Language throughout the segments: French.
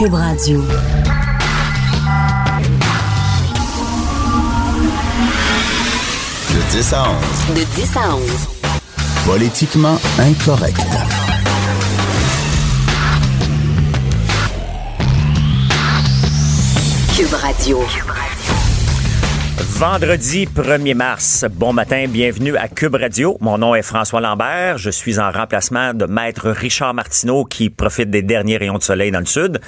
Cube Radio. De 10 à 11. De 10 à 11. Politiquement incorrect. Cube Radio. Vendredi 1er mars. Bon matin, bienvenue à Cube Radio. Mon nom est François Lambert. Je suis en remplacement de Maître Richard Martineau qui profite des derniers rayons de soleil dans le sud.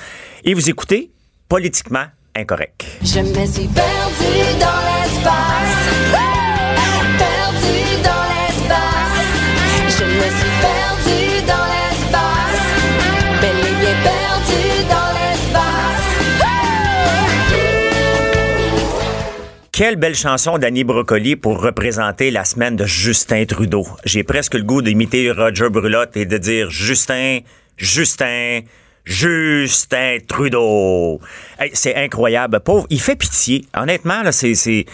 Et vous écoutez Politiquement incorrect. Je me suis perdu dans l'espace. Quelle belle chanson d'Annie Brocoli pour représenter la semaine de Justin Trudeau. J'ai presque le goût d'imiter Roger Brulotte et de dire Justin, Justin, Justin Trudeau. C'est incroyable. Pauvre, il fait pitié. Honnêtement, là, c'est, c'est,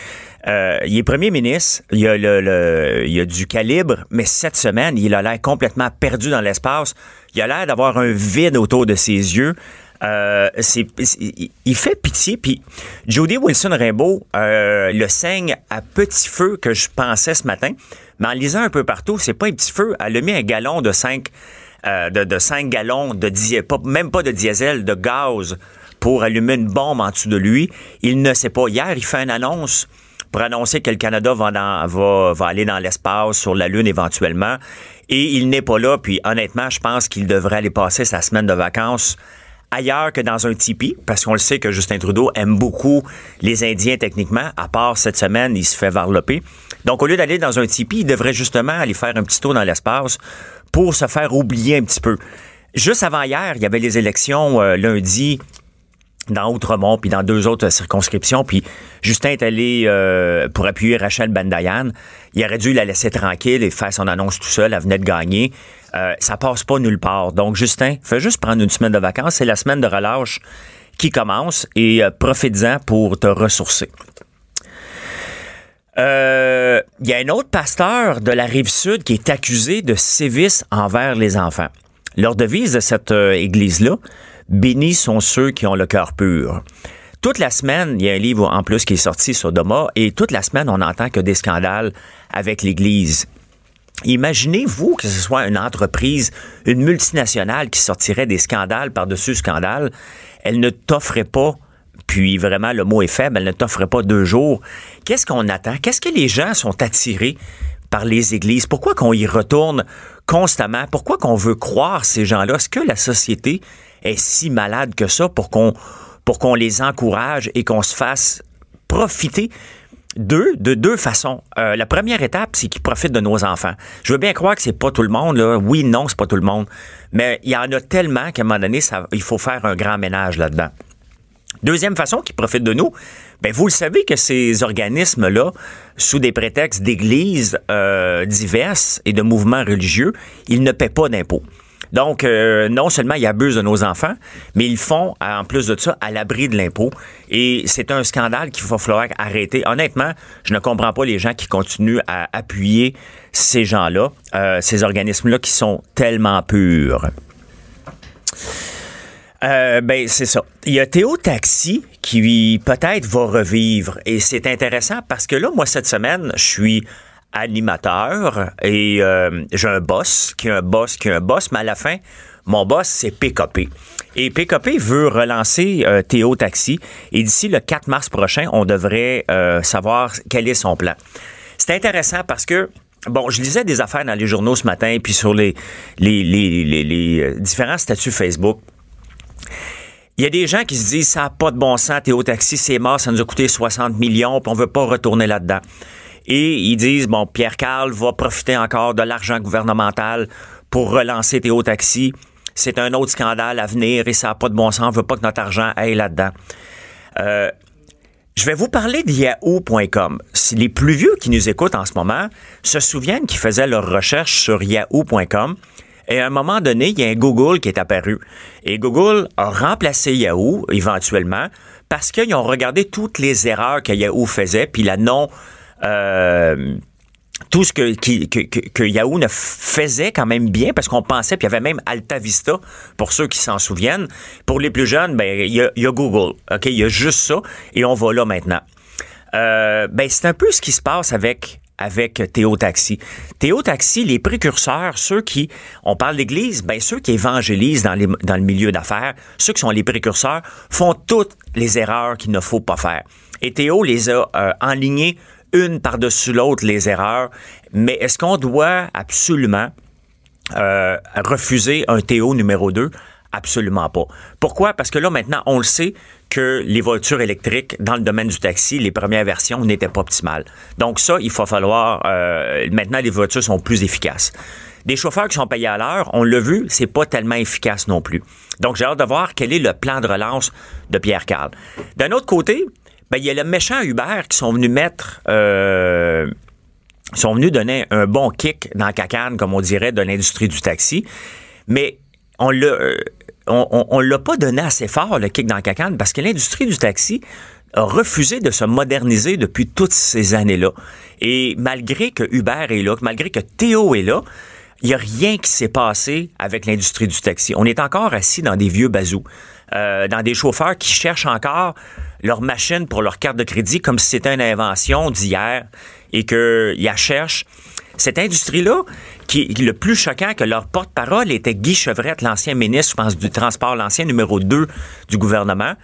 euh, il est premier ministre. Il a le, le- il a du calibre, mais cette semaine, il a l'air complètement perdu dans l'espace. Il a l'air d'avoir un vide autour de ses yeux. Euh, c'est, il- fait pitié. Puis Jody Wilson-Rainbow euh, le saigne à petit feu que je pensais ce matin. Mais en lisant un peu partout, c'est pas un petit feu. Elle a mis un gallon de 5 euh, de, 5 gallons de diesel, même pas de diesel, de gaz pour allumer une bombe en dessous de lui. Il ne sait pas. Hier, il fait une annonce pour annoncer que le Canada va, dans- va, va aller dans l'espace, sur la Lune éventuellement. Et il n'est pas là. Puis honnêtement, je pense qu'il devrait aller passer sa semaine de vacances ailleurs que dans un tipi, parce qu'on le sait que Justin Trudeau aime beaucoup les Indiens techniquement, à part cette semaine, il se fait varloper. Donc, au lieu d'aller dans un tipi, il devrait justement aller faire un petit tour dans l'espace pour se faire oublier un petit peu. Juste avant hier, il y avait les élections euh, lundi dans Outremont, puis dans deux autres circonscriptions, puis Justin est allé euh, pour appuyer Rachel Bandayan. Il aurait dû la laisser tranquille et faire son annonce tout seul, elle venait de gagner. Euh, ça passe pas nulle part. Donc, Justin, fais juste prendre une semaine de vacances. C'est la semaine de relâche qui commence et euh, profites-en pour te ressourcer. Euh, Il y a un autre pasteur de la rive sud qui est accusé de sévices envers les enfants. Leur devise de cette euh, église-là, bénis sont ceux qui ont le cœur pur. Toute la semaine, il y a un livre en plus qui est sorti sur Doma, et toute la semaine, on entend que des scandales avec l'Église. Imaginez-vous que ce soit une entreprise, une multinationale qui sortirait des scandales par-dessus scandales. Elle ne t'offrait pas, puis vraiment le mot est faible, elle ne t'offrait pas deux jours. Qu'est-ce qu'on attend? Qu'est-ce que les gens sont attirés par les églises? Pourquoi qu'on y retourne constamment? Pourquoi qu'on veut croire ces gens-là? Est-ce que la société est si malade que ça pour qu'on pour qu'on les encourage et qu'on se fasse profiter deux, de deux façons. Euh, la première étape, c'est qu'ils profitent de nos enfants. Je veux bien croire que c'est pas tout le monde. Oui, non, c'est pas tout le monde. Mais il y en a tellement qu'à un moment donné, il faut faire un grand ménage là-dedans. Deuxième façon qui profite de nous, ben vous le savez que ces organismes-là, sous des prétextes d'églises euh, diverses et de mouvements religieux, ils ne paient pas d'impôts. Donc, euh, non seulement ils abusent de nos enfants, mais ils font, en plus de ça, à l'abri de l'impôt. Et c'est un scandale qu'il va falloir arrêter. Honnêtement, je ne comprends pas les gens qui continuent à appuyer ces gens-là, euh, ces organismes-là qui sont tellement purs. Euh, ben, c'est ça. Il y a Théo Taxi qui peut-être va revivre. Et c'est intéressant parce que là, moi, cette semaine, je suis animateur et euh, j'ai un boss qui a un boss qui a un boss, mais à la fin, mon boss, c'est PKP. Et PKP veut relancer euh, Théo Taxi. Et d'ici le 4 mars prochain, on devrait euh, savoir quel est son plan. C'est intéressant parce que Bon, je lisais des affaires dans les journaux ce matin, puis sur les, les, les, les, les, euh, différents statuts Facebook. Il y a des gens qui se disent ça n'a pas de bon sens, Théo Taxi, c'est mort, ça nous a coûté 60 millions, puis on veut pas retourner là-dedans. Et ils disent, bon, Pierre Carl va profiter encore de l'argent gouvernemental pour relancer Théo Taxi. c'est un autre scandale à venir et ça n'a pas de bon sens, on veut pas que notre argent aille là-dedans. Euh, je vais vous parler de yahoo.com. Les plus vieux qui nous écoutent en ce moment se souviennent qu'ils faisaient leurs recherches sur yahoo.com. Et à un moment donné, il y a un Google qui est apparu. Et Google a remplacé Yahoo éventuellement parce qu'ils ont regardé toutes les erreurs que Yahoo faisait, puis la non... euh, tout ce que, Yahoo ne faisait quand même bien, parce qu'on pensait, puis il y avait même Alta Vista, pour ceux qui s'en souviennent. Pour les plus jeunes, ben il y a, Google, ok, il y a juste ça, et on va là maintenant. Euh, ben c'est un peu ce qui se passe avec avec Théo Taxi. Théo Taxi, les précurseurs, ceux qui, on parle d'Église, ben ceux qui évangélisent dans, dans le milieu d'affaires, ceux qui sont les précurseurs, font toutes les erreurs qu'il ne faut pas faire. Et Théo les a euh, enlignés une par-dessus l'autre, les erreurs. Mais est-ce qu'on doit absolument euh, refuser un Théo numéro 2? Absolument pas. Pourquoi? Parce que là, maintenant, on le sait que les voitures électriques dans le domaine du taxi, les premières versions n'étaient pas optimales. Donc ça, il va falloir... euh, maintenant, les voitures sont plus efficaces. Des chauffeurs qui sont payés à l'heure, on l'a vu, c'est pas tellement efficace non plus. Donc j'ai hâte de voir quel est le plan de relance de Pierre Carl. D'un autre côté, ben, il y a le méchant Uber qui sont venus mettre... euh, sont venus donner un bon kick dans la cacane, comme on dirait, de l'industrie du taxi. Mais on l'a, euh, on, on- l'a pas donné assez fort, le kick dans la cacane, parce que l'industrie du taxi a refusé de se moderniser depuis toutes ces années-là. Et malgré que Uber est là, malgré que Théo est là, il n'y a rien qui s'est passé avec l'industrie du taxi. On est encore assis dans des vieux bazous, euh, dans des chauffeurs qui cherchent encore leur machine pour leur carte de crédit comme si c'était une invention d'hier et qu'ils la cherchent. Cette industrie-là, qui est le plus choquant que leur porte-parole était Guy Chevrette, l'ancien ministre, je pense, du transport, l'ancien numéro 2 du gouvernement,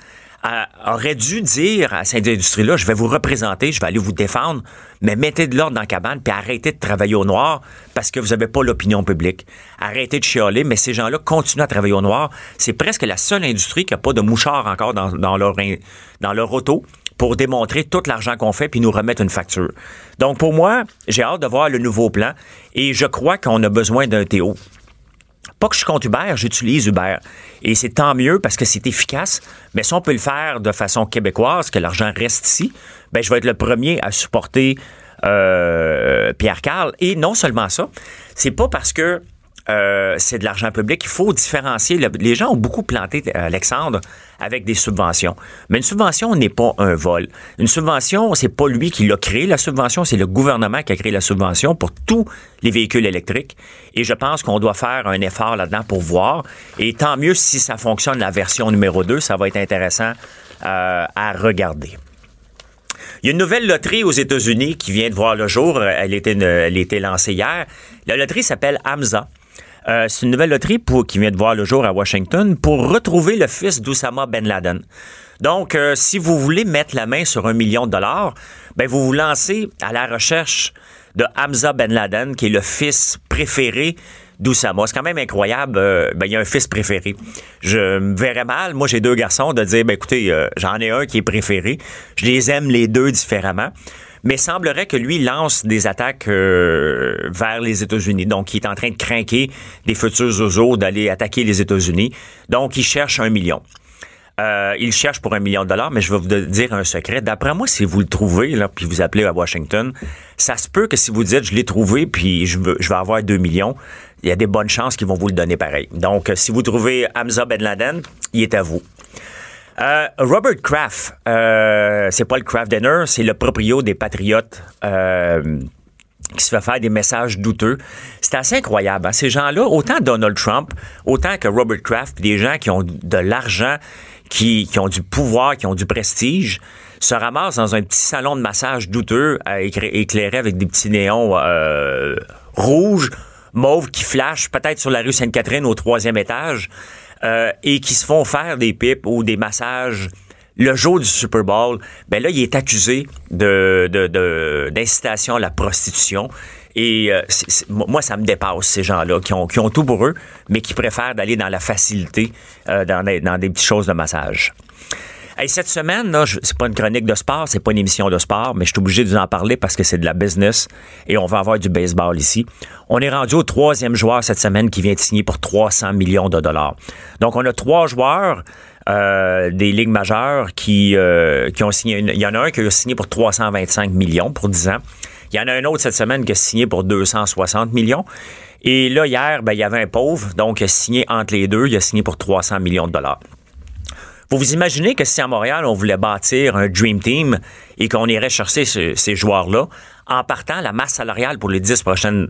aurait dû dire à cette industrie-là, je vais vous représenter, je vais aller vous défendre, mais mettez de l'ordre dans la cabane, puis arrêtez de travailler au noir parce que vous n'avez pas l'opinion publique. Arrêtez de chialer, mais ces gens-là continuent à travailler au noir. C'est presque la seule industrie qui n'a pas de mouchard encore dans, leur, dans leur auto pour démontrer tout l'argent qu'on fait puis nous remettre une facture. Donc pour moi, j'ai hâte de voir le nouveau plan et je crois qu'on a besoin d'un Théo. Pas que je suis contre Uber, j'utilise Uber. Et c'est tant mieux parce que c'est efficace. Mais si on peut le faire de façon québécoise, que l'argent reste ici, ben je vais être le premier à supporter euh, Pierre Carl. Et non seulement ça, c'est pas parce que euh, c'est de l'argent public. Il faut différencier. Le- les gens ont beaucoup planté euh, Alexandre avec des subventions. Mais une subvention n'est pas un vol. Une subvention, c'est pas lui qui l'a créé. La subvention, c'est le gouvernement qui a créé la subvention pour tous les véhicules électriques. Et je pense qu'on doit faire un effort là-dedans pour voir. Et tant mieux si ça fonctionne la version numéro 2. Ça va être intéressant euh, à regarder. Il y a une nouvelle loterie aux États-Unis qui vient de voir le jour. Elle était, elle été lancée hier. La loterie s'appelle AMSA. Euh, c'est une nouvelle loterie qui vient de voir le jour à Washington pour retrouver le fils d'Oussama Ben Laden. Donc, euh, si vous voulez mettre la main sur un million de dollars, ben vous vous lancez à la recherche de Hamza Ben Laden, qui est le fils préféré d'Oussama. C'est quand même incroyable. euh, ben, il y a un fils préféré. Je me verrais mal, moi j'ai deux garçons, de dire, ben écoutez, euh, j'en ai un qui est préféré. Je les aime les deux différemment. Mais semblerait que lui lance des attaques euh, vers les États-Unis. Donc, il est en train de craquer des futurs zozos d'aller attaquer les États-Unis. Donc, il cherche un million. Euh, il cherche pour un million de dollars, mais je vais vous dire un secret. D'après moi, si vous le trouvez, là, puis vous appelez à Washington, ça se peut que si vous dites je l'ai trouvé, puis je, veux, je vais avoir 2 millions, il y a des bonnes chances qu'ils vont vous le donner pareil. Donc, si vous trouvez Hamza Ben Laden, il est à vous. Euh, Robert Kraft, euh, c'est pas le Kraft Dinner, c'est le proprio des Patriotes. Euh, qui se fait faire des messages douteux. C'est assez incroyable. hein. Ces gens-là, autant Donald Trump, autant que Robert Kraft, des gens qui ont de l'argent, qui, qui ont du pouvoir, qui ont du prestige, se ramassent dans un petit salon de massage douteux, éclairé avec des petits néons rouges, mauves qui flashent peut-être sur la rue Sainte-Catherine au troisième étage, euh, et qui se font faire des pipes ou des massages le jour du Super Bowl, ben là, il est accusé de, de, de- d'incitation à la prostitution. Et euh, moi, ça me dépasse, ces gens-là, qui ont, qui ont tout pour eux, mais qui préfèrent d'aller dans la facilité, euh, dans, dans des petites choses de massage. Hey, cette semaine, là, c'est pas une chronique de sport, c'est pas une émission de sport, mais je suis obligé de vous en parler parce que c'est de la business et on va avoir du baseball ici. On est rendu au troisième joueur cette semaine qui vient de signer pour 300 millions de dollars. Donc, on a trois joueurs euh, des ligues majeures qui, euh, qui ont signé. une- Il y en a un qui a signé pour 325 millions pour 10 ans. Il y en a un autre cette semaine qui a signé pour 260 millions. Et là, hier, ben, il y avait un pauvre, donc il a signé entre les deux, il a signé pour 300 millions de dollars. Vous vous imaginez que si à Montréal, on voulait bâtir un Dream Team et qu'on irait chercher ce- ces joueurs-là, en partant, la masse salariale pour les dix prochaines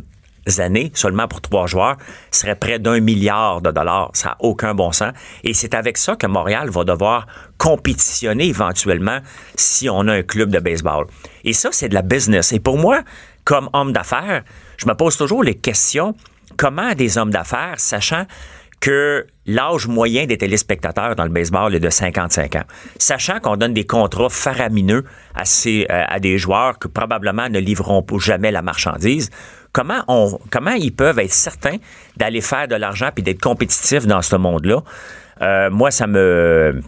années, seulement pour trois joueurs, serait près d'un milliard de dollars. Ça n'a aucun bon sens. Et c'est avec ça que Montréal va devoir compétitionner éventuellement si on a un club de baseball. Et ça, c'est de la business. Et pour moi, comme homme d'affaires, je me pose toujours les questions, comment des hommes d'affaires, sachant que l'âge moyen des téléspectateurs dans le baseball est de 55 ans. Sachant qu'on donne des contrats faramineux à, ces, euh, à des joueurs que probablement ne livreront jamais la marchandise, comment, on, comment ils peuvent être certains d'aller faire de l'argent puis d'être compétitifs dans ce monde-là? Euh, moi, ça me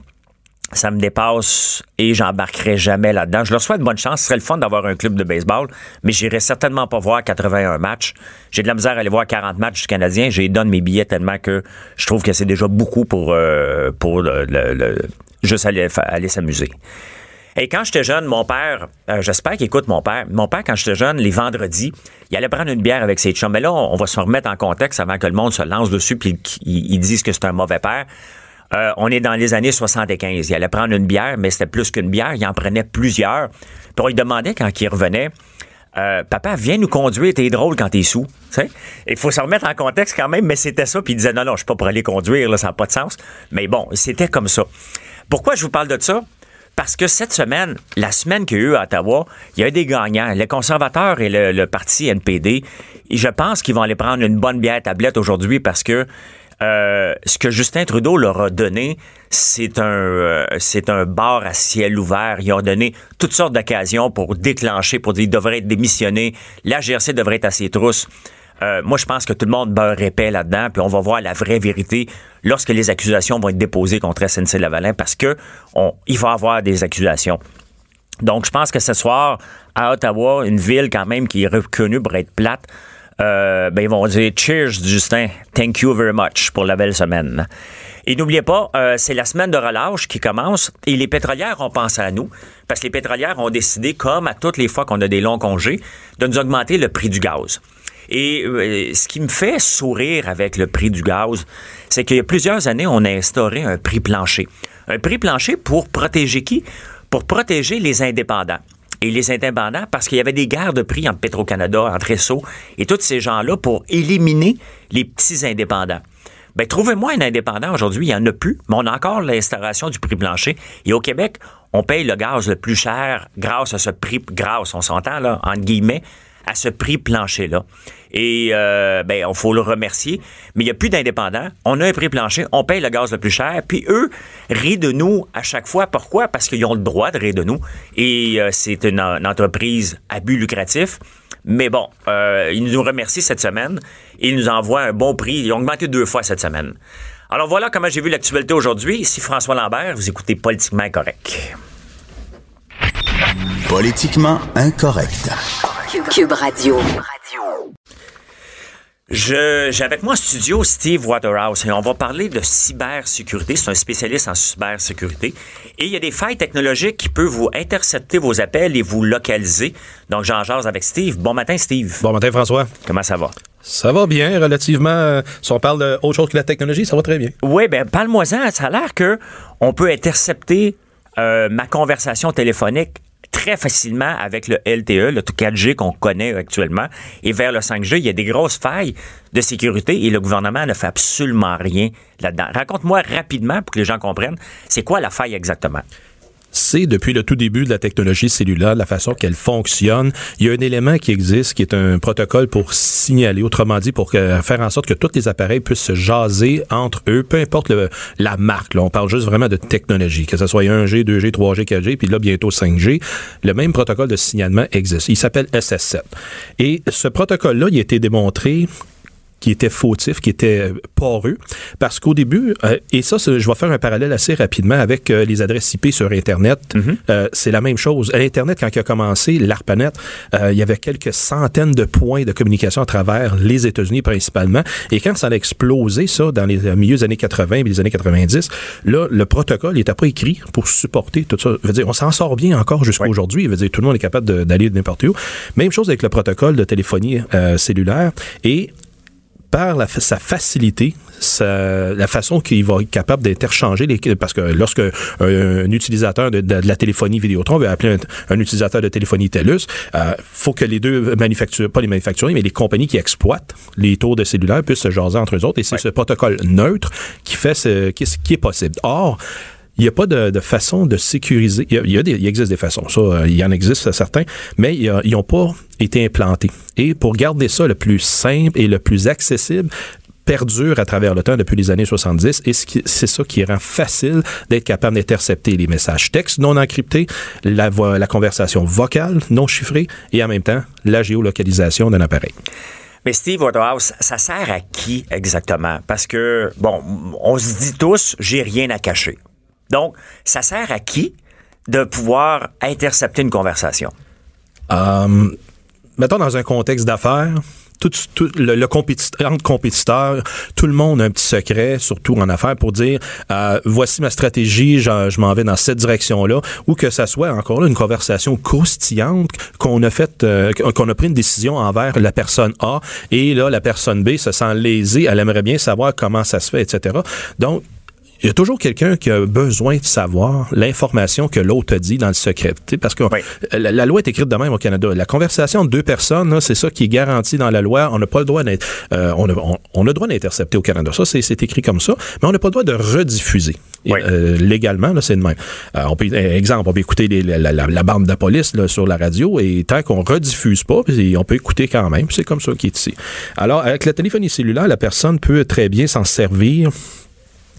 ça me dépasse et j'embarquerai jamais là-dedans. Je leur souhaite bonne chance. Ce serait le fun d'avoir un club de baseball, mais j'irai certainement pas voir 81 matchs. J'ai de la misère à aller voir 40 matchs du Canadien. J'ai donne mes billets tellement que je trouve que c'est déjà beaucoup pour, euh, pour le, le- le- juste aller, aller s'amuser. Et quand j'étais jeune, mon père, euh, j'espère qu'il écoute mon père. Mon père, quand j'étais jeune, les vendredis, il allait prendre une bière avec ses chums. Mais là, on, va se remettre en contexte avant que le monde se lance dessus puis qu'ils ils disent que c'est un mauvais père. Euh, on est dans les années 75. Il allait prendre une bière, mais c'était plus qu'une bière. Il en prenait plusieurs. Puis on lui demandait quand il revenait, euh, papa, viens nous conduire, t'es drôle quand t'es sous. Il faut se remettre en contexte quand même, mais c'était ça. Puis il disait, non, non, je suis pas pour aller conduire, là, ça n'a pas de sens. Mais bon, c'était comme ça. Pourquoi je vous parle de ça? Parce que cette semaine, la semaine qu'il y a eu à Ottawa, il y a eu des gagnants, les conservateurs et le, parti NPD. Et je pense qu'ils vont aller prendre une bonne bière tablette aujourd'hui parce que euh, ce que Justin Trudeau leur a donné, c'est un, euh, c'est un bar à ciel ouvert. Ils ont donné toutes sortes d'occasions pour déclencher, pour dire qu'ils devraient être démissionnés. La GRC devrait être à ses trousses. Euh, moi, je pense que tout le monde beurre épais là-dedans, puis on va voir la vraie vérité lorsque les accusations vont être déposées contre SNC-Lavalin, parce que on, va avoir des accusations. Donc, je pense que ce soir, à Ottawa, une ville quand même qui est reconnue pour être plate, euh, ben, ils vont dire Cheers, Justin. Thank you very much pour la belle semaine. Et n'oubliez pas, euh, c'est la semaine de relâche qui commence et les pétrolières ont pensé à nous parce que les pétrolières ont décidé, comme à toutes les fois qu'on a des longs congés, de nous augmenter le prix du gaz. Et euh, ce qui me fait sourire avec le prix du gaz, c'est qu'il y a plusieurs années, on a instauré un prix plancher. Un prix plancher pour protéger qui? Pour protéger les indépendants. Et les indépendants, parce qu'il y avait des guerres de prix entre Petro-Canada, entre Esso et tous ces gens-là pour éliminer les petits indépendants. Ben, trouvez-moi un indépendant aujourd'hui, il n'y en a plus, mais on a encore l'instauration du prix plancher. Et au Québec, on paye le gaz le plus cher grâce à ce prix, grâce, on s'entend là, entre guillemets, à ce prix plancher-là. Et euh, ben, il faut le remercier. Mais il n'y a plus d'indépendants. On a un prix plancher, on paye le gaz le plus cher. Puis eux rient de nous à chaque fois. Pourquoi? Parce qu'ils ont le droit de rire de nous. Et euh, c'est une, entreprise à but lucratif. Mais bon, euh, ils nous remercient cette semaine. Ils nous envoient un bon prix. Ils ont augmenté deux fois cette semaine. Alors voilà comment j'ai vu l'actualité aujourd'hui. Ici François Lambert. Vous écoutez Politiquement Incorrect. Politiquement incorrect. Cube Radio. Je, j'ai avec moi en studio Steve Waterhouse et on va parler de cybersécurité. C'est un spécialiste en cybersécurité. Et il y a des failles technologiques qui peuvent vous intercepter vos appels et vous localiser. Donc, j'en jase avec Steve. Bon matin, Steve. Bon matin, François. Comment ça va? Ça va bien, relativement. euh, si on parle d'autre chose que la technologie, ça va très bien. Oui, ben parle-moi-en. Ça a l'air que on peut intercepter euh, ma conversation téléphonique très facilement avec le LTE, le 4G qu'on connaît actuellement, et vers le 5G, il y a des grosses failles de sécurité et le gouvernement ne fait absolument rien là-dedans. Raconte-moi rapidement pour que les gens comprennent, c'est quoi la faille exactement? C'est depuis le tout début de la technologie cellulaire, la façon qu'elle fonctionne. Il y a un élément qui existe, qui est un protocole pour signaler, autrement dit, pour faire en sorte que tous les appareils puissent se jaser entre eux, peu importe la marque. Là, on parle juste vraiment de technologie, que ce soit 1G, 2G, 3G, 4G, puis là bientôt 5G. Le même protocole de signalement existe. Il s'appelle SS7. Et ce protocole-là, il a été démontré qui était fautif, qui était poreux, parce qu'au début, euh, et ça, je vais faire un parallèle assez rapidement avec euh, les adresses IP sur Internet. Euh, c'est la même chose. À Internet, quand il a commencé, l'ARPANET, euh, il y avait quelques centaines de points de communication à travers les États-Unis principalement. Et quand ça a explosé, ça, dans les euh, milieux des années 80 et les années 90, là, le protocole n'était pas écrit pour supporter tout ça. Je veux dire, on s'en sort bien encore jusqu'à Oui. aujourd'hui. Je veux dire, tout le monde est capable d'aller de n'importe où. Même chose avec le protocole de téléphonie euh, cellulaire. Et par la, sa facilité, sa- la façon qu'il va être capable d'interchanger les parce que lorsque un, un utilisateur de, de- de la téléphonie Vidéotron veut appeler un, un utilisateur de téléphonie TELUS, euh, faut que les deux manufacturiers, pas les manufacturiers, mais les compagnies qui exploitent les tours de cellulaire puissent se jaser entre eux autres et c'est ce protocole neutre qui fait ce qui, est- qui est possible. Or, il n'y a pas de, de façon de sécuriser. Il, y a, il, y a des, il existe des façons, ça, euh, il y en existe certains, mais ils n'ont pas été implantés. Et pour garder ça le plus simple et le plus accessible, perdure à travers le temps depuis les années 70 et c'est ça qui rend facile d'être capable d'intercepter les messages textes non encryptés, la, vo- la conversation vocale non chiffrée et en même temps la géolocalisation d'un appareil. Mais Steve Waterhouse, ça sert à qui exactement? Parce que, bon, on se dit tous, j'ai rien à cacher. Donc, ça sert à qui de pouvoir intercepter une conversation? Euh, mettons dans un contexte d'affaires, tout, le, compétiteur, entre compétiteurs, tout le monde a un petit secret, surtout en affaires, pour dire euh, voici ma stratégie, je, m'en vais dans cette direction-là, ou que ça soit encore une conversation croustillante qu'on a fait, euh, qu'on a pris une décision envers la personne A, et là la personne B se sent lésée, elle aimerait bien savoir comment ça se fait, etc. Donc il y a toujours quelqu'un qui a besoin de savoir l'information que l'autre a dit dans le secret. Parce que Oui. la, la loi est écrite de même au Canada. La conversation de deux personnes, c'est ça qui est garanti dans la loi. On n'a pas le droit d'être. euh, on, a, on- on a le droit d'intercepter au Canada. Ça, c'est écrit comme ça. Mais on n'a pas le droit de rediffuser. Et, Oui. euh, légalement, là, c'est de même. Euh, on peut, euh, exemple, on peut écouter les- la, la- la- la bande de la police là, sur la radio et tant qu'on rediffuse pas, on peut écouter quand même. C'est comme ça qui est ici. Alors, avec la téléphonie cellulaire, la personne peut très bien s'en servir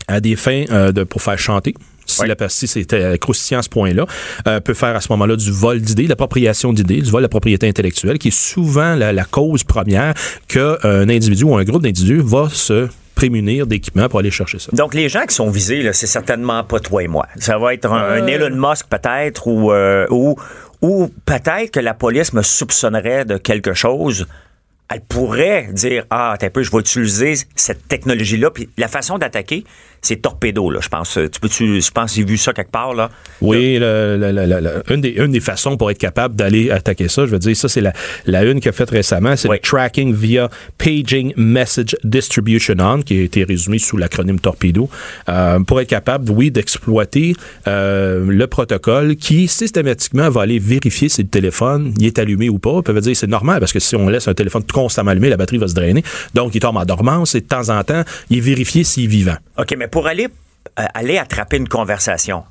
à des fins euh, de, pour faire chanter. Si Oui. la si c'était euh, croustillant à ce point-là, euh, peut faire à ce moment-là du vol d'idées, l'appropriation d'idées, du vol de la propriété intellectuelle, qui est souvent la, la cause première qu'un individu ou un groupe d'individus va se prémunir d'équipements pour aller chercher ça. Donc, les gens qui sont visés, là, c'est certainement pas toi et moi. Ça va être un, Euh. un Elon Musk peut-être ou, euh, ou, ou peut-être que la police me soupçonnerait de quelque chose. Elle pourrait dire Ah, t'as un peu, je vais utiliser cette technologie-là. Puis la façon d'attaquer, c'est torpedo, là, je pense. Tu peux-tu, je pense j'ai vu ça quelque part, là. Oui, le- le- le- une, des, une des façons pour être capable d'aller attaquer ça, je veux dire, ça, c'est la, la une qu'il a faite récemment, c'est Oui. le tracking via Paging Message Distribution On, qui a été résumé sous l'acronyme Torpedo, euh, pour être capable, oui, d'exploiter euh, le protocole qui, systématiquement, va aller vérifier si le téléphone il est allumé ou pas. Ça veut dire c'est normal, parce que si on laisse un téléphone constamment allumé, la batterie va se drainer. Donc, il tombe en dormance et de temps en temps, il est vérifié s'il est vivant. OK, mais pour aller, euh, aller attraper une conversation,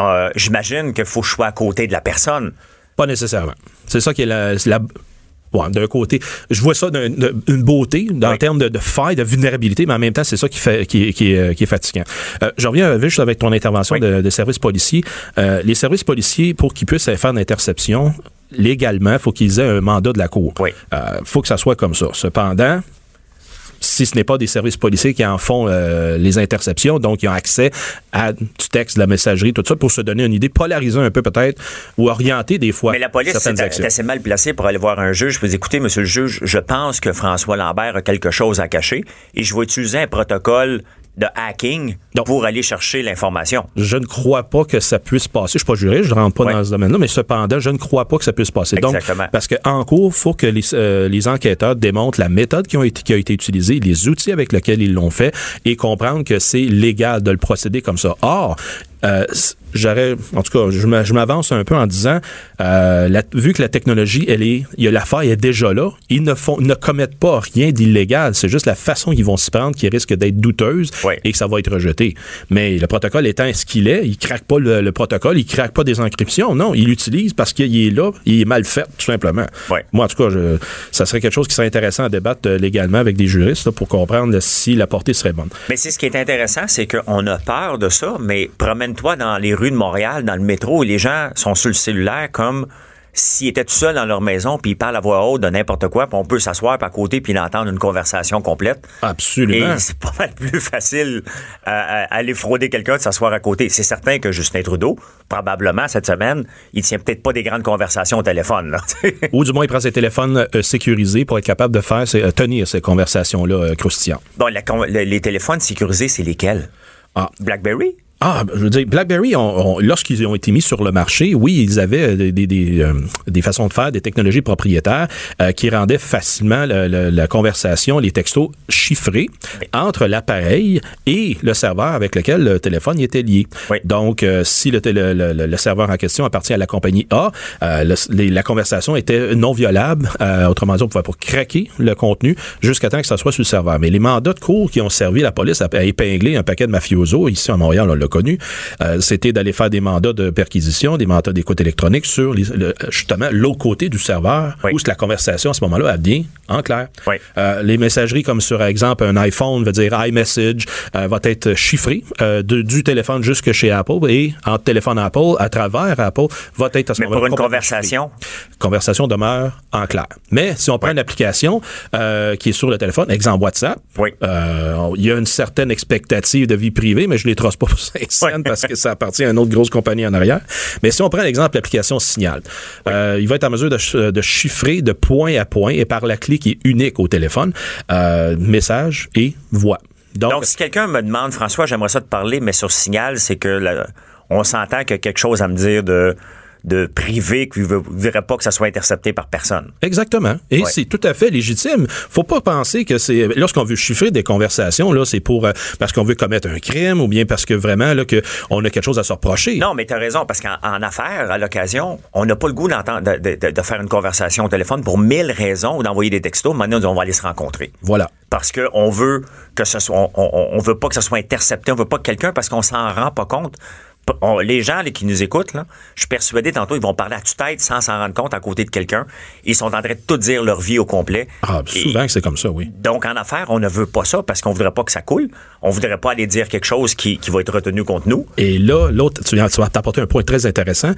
euh, j'imagine qu'il faut que je sois à côté de la personne. Pas nécessairement. C'est ça qui est la. la- ouais, d'un côté, je vois ça d'une beauté en Oui. termes de, de faille, de vulnérabilité, mais en même temps, c'est ça qui fait qui, est- qui est, qui est fatigant. Euh, je reviens euh, juste avec ton intervention Oui. de, de services policiers. Euh, les services policiers, pour qu'ils puissent faire une interception, légalement, il faut qu'ils aient un mandat de la Cour. Oui. Euh, faut que ça soit comme ça. Cependant, si ce n'est pas des services policiers qui en font euh, les interceptions, donc ils ont accès à du texte, de la messagerie, tout ça, pour se donner une idée, polariser un peu peut-être, ou orienter des fois Mais la police, certaines actions. c'est assez mal placée pour aller voir un juge. Vous écoutez, monsieur le juge, je pense que François Lambert a quelque chose à cacher et je vais utiliser un protocole de hacking Donc- pour aller chercher l'information. Je ne crois pas que ça puisse passer. Je suis pas juriste, je ne rentre pas Ouais. dans ce domaine-là, mais cependant, je ne crois pas que ça puisse passer. Exactement. Donc, parce qu'en cours, il faut que les, euh, les enquêteurs démontrent la méthode qui, ont été, qui a été utilisée, les outils avec lesquels ils l'ont fait, et comprendre que c'est légal de le procéder comme ça. Or, euh, j'aurais, en tout cas, je m'a- je m'avance un peu en disant, euh, la- vu que la technologie, elle est, il y a l'affaire est déjà là, ils ne font, ne commettent pas rien d'illégal. C'est juste la façon qu'ils vont s'y prendre qui risque d'être douteuse et que ça va être rejeté. Mais le protocole étant ce qu'il est, il craque pas le, le protocole, il craque pas des encryptions. Non, il l'utilise parce qu'il est là, il est mal fait, tout simplement. Moi, en tout cas, je- ça serait quelque chose qui serait intéressant à débattre euh, légalement avec des juristes là, pour comprendre si la portée serait bonne. Mais c'est ce qui est intéressant, c'est qu'on a peur de ça, mais promène-toi dans les rues de Montréal, dans le métro, et les gens sont sur le cellulaire comme s'ils étaient tout seuls dans leur maison, puis ils parlent à voix haute de n'importe quoi, puis on peut s'asseoir à côté puis entendre une conversation complète. Absolument. Et c'est pas mal plus facile à, aller frauder quelqu'un de s'asseoir à côté. C'est certain que Justin Trudeau, probablement cette semaine, il tient peut-être pas des grandes conversations au téléphone. Là, Ou du moins, il prend ses téléphones euh, sécurisés pour être capable de faire, euh, tenir ces conversations-là euh, croustillantes. bon, la les téléphones sécurisés, c'est lesquels? Ah. BlackBerry? Ah, je veux dire, BlackBerry, on- on- lorsqu'ils ont été mis sur le marché, oui, ils avaient euh, des, des, des, euh, des façons de faire, des technologies propriétaires euh, qui rendaient facilement le- le- la conversation, les textos chiffrés entre l'appareil et le serveur avec lequel le téléphone y était lié. Oui. Donc, euh, si le, le- le- le serveur en question appartient à la compagnie A, euh, le- les- la conversation était non violable. Euh, autrement dit, on pouvait pas craquer le contenu jusqu'à temps que ça soit sur le serveur. Mais les mandats de cours qui ont servi la police à, à épingler un paquet de mafiosos, ici à Montréal, on l'a connu, euh, c'était d'aller faire des mandats de perquisition, des mandats d'écoute électronique sur les- le- justement l'autre côté du serveur, Oui. où la conversation à ce moment-là a bien en clair. Oui. Euh, les messageries comme sur exemple un iPhone veut dire iMessage euh, va être chiffré euh, de- du téléphone jusque chez Apple et entre téléphone Apple à travers Apple va être à ce Mais moment-là pour une conversation, chiffré. Conversation demeure en clair. Mais si on prend une application euh, qui est sur le téléphone, exemple WhatsApp, Oui. euh, il y a une certaine expectative de vie privée, mais je les trosse pas pour 5 cents Ouais. parce que ça appartient à une autre grosse compagnie en arrière. Mais si on prend l'exemple l'application Signal, euh, il va être en mesure de, ch- de chiffrer de point à point et par la clé qui est unique au téléphone, euh, message et voix. Donc, Donc, si quelqu'un me demande, François, j'aimerais ça te parler, mais sur signal, c'est que on s'entend qu'il y a quelque chose à me dire de, de privé qui ne voudrait pas que ça soit intercepté par personne. Exactement. Et Ouais. c'est tout à fait légitime. Faut pas penser que c'est lorsqu'on veut chiffrer des conversations là, c'est pour euh, parce qu'on veut commettre un crime ou bien parce que vraiment là que on a quelque chose à se reprocher. Non, mais tu as raison, parce qu'en en affaires, à l'occasion, on n'a pas le goût d'entendre, de, de- de- de faire une conversation au téléphone pour mille raisons ou d'envoyer des textos. Maintenant, on on va aller se rencontrer. Voilà. Parce qu'on veut que ce soit, on, on- on veut pas que ce soit intercepté, on veut pas que quelqu'un, parce qu'on s'en rend pas compte. On- les gens là, qui nous écoutent, là, je suis persuadé, tantôt, ils vont parler à tue-tête sans s'en rendre compte à côté de quelqu'un. Ils sont en train de tout dire leur vie au complet. Ah, souvent que c'est comme ça, oui. donc, en affaires, on ne veut pas ça parce qu'on voudrait pas que ça coule. On voudrait pas aller dire quelque chose qui, qui va être retenu contre nous. Et là, l'autre, tu, tu vas t'apporter un point très intéressant.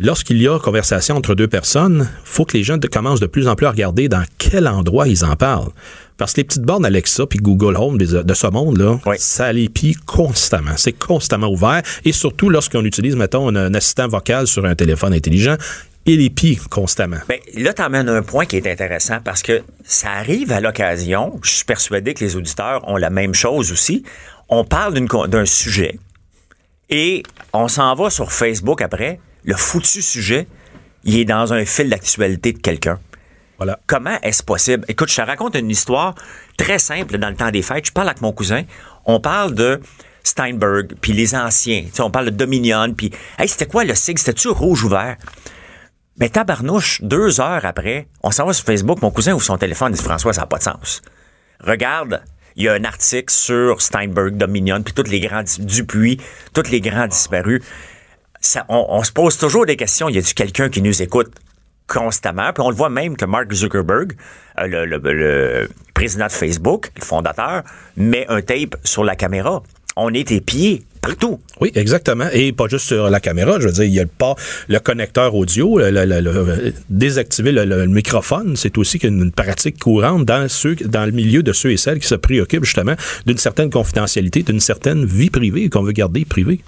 Lorsqu'il y a conversation entre deux personnes, faut que les gens de- commencent de plus en plus à regarder dans quel endroit ils en parlent. Parce que les petites bornes Alexa puis Google Home de ce monde-là, Oui. ça les pille constamment. C'est constamment ouvert. Et surtout lorsqu'on utilise, mettons, un, un assistant vocal sur un téléphone intelligent, il les pille constamment. Ben, là, tu amènes un point qui est intéressant parce que ça arrive à l'occasion. Je suis persuadé que les auditeurs ont la même chose aussi. On parle d'un sujet et on s'en va sur Facebook après. Le foutu sujet, il est dans un fil d'actualité de quelqu'un. Comment est-ce possible? Écoute, je te raconte une histoire très simple dans le temps des fêtes. Je parle avec mon cousin. On parle de Steinberg, puis les anciens. Tu sais, on parle de Dominion, puis... Hey, c'était quoi le sigle? C'était-tu rouge ou vert? Ben, tabarnouche, deux heures après, on s'en va sur Facebook, mon cousin ouvre son téléphone et dit François, ça n'a pas de sens. Regarde, il y a un article sur Steinberg, Dominion, puis tous les grands Dupuis, tous les grands disparus. On, on se pose toujours des questions. Y a-tu quelqu'un qui nous écoute? Constamment? Puis on le voit même que Mark Zuckerberg, euh, le, président de Facebook, le fondateur, met un tape sur la caméra. On est pieds partout. Oui, exactement. Et pas juste sur la caméra. Je veux dire, il y a le le connecteur audio, désactiver le, microphone. C'est aussi une, pratique courante dans dans le milieu de ceux et celles qui se préoccupent justement d'une certaine confidentialité, d'une certaine vie privée qu'on veut garder privée.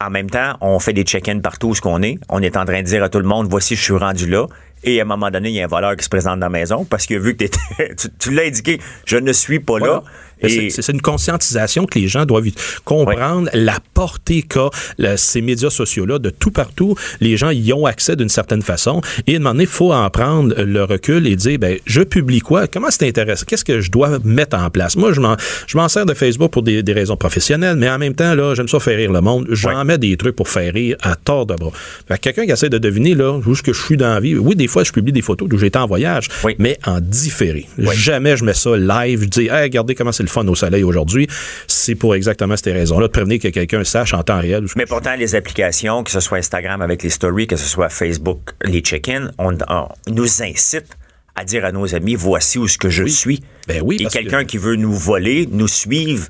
En même temps, on fait des check-ins partout où ce qu'on est. On est en train de dire à tout le monde, voici, je suis rendu là. Et à un moment donné, il y a un voleur qui se présente dans la maison parce qu'il a vu que tu, tu l'as indiqué, je ne suis pas Voilà. là. Et C'est une conscientisation que les gens doivent comprendre la portée qu'a ces médias sociaux-là de tout partout. Les gens y ont accès d'une certaine façon. Et à un moment donné, il faut en prendre le recul et dire, ben, je publie quoi? Comment c'est intéressant? Qu'est-ce que je dois mettre en place? Moi, je m'en, sers de Facebook pour des, des raisons professionnelles, mais en même temps, là, j'aime ça faire rire le monde. J'en mets des trucs pour faire rire à tort de bras. Que quelqu'un qui essaie de deviner, là, où est-ce que je suis dans la vie? Oui, des fois, je publie des photos d'où j'étais en voyage, Oui. mais en différé. Jamais je mets ça live. Je dis, hey, regardez comment c'est le fun au soleil aujourd'hui. C'est pour exactement ces raisons-là, de prévenir que quelqu'un sache en temps réel. Mais pourtant, les applications, que ce soit Instagram avec les stories, que ce soit Facebook, les check-ins, on, on nous incite à dire à nos amis, voici où ce que je suis. Ben oui, Et que- quelqu'un qui veut nous voler, nous suivre,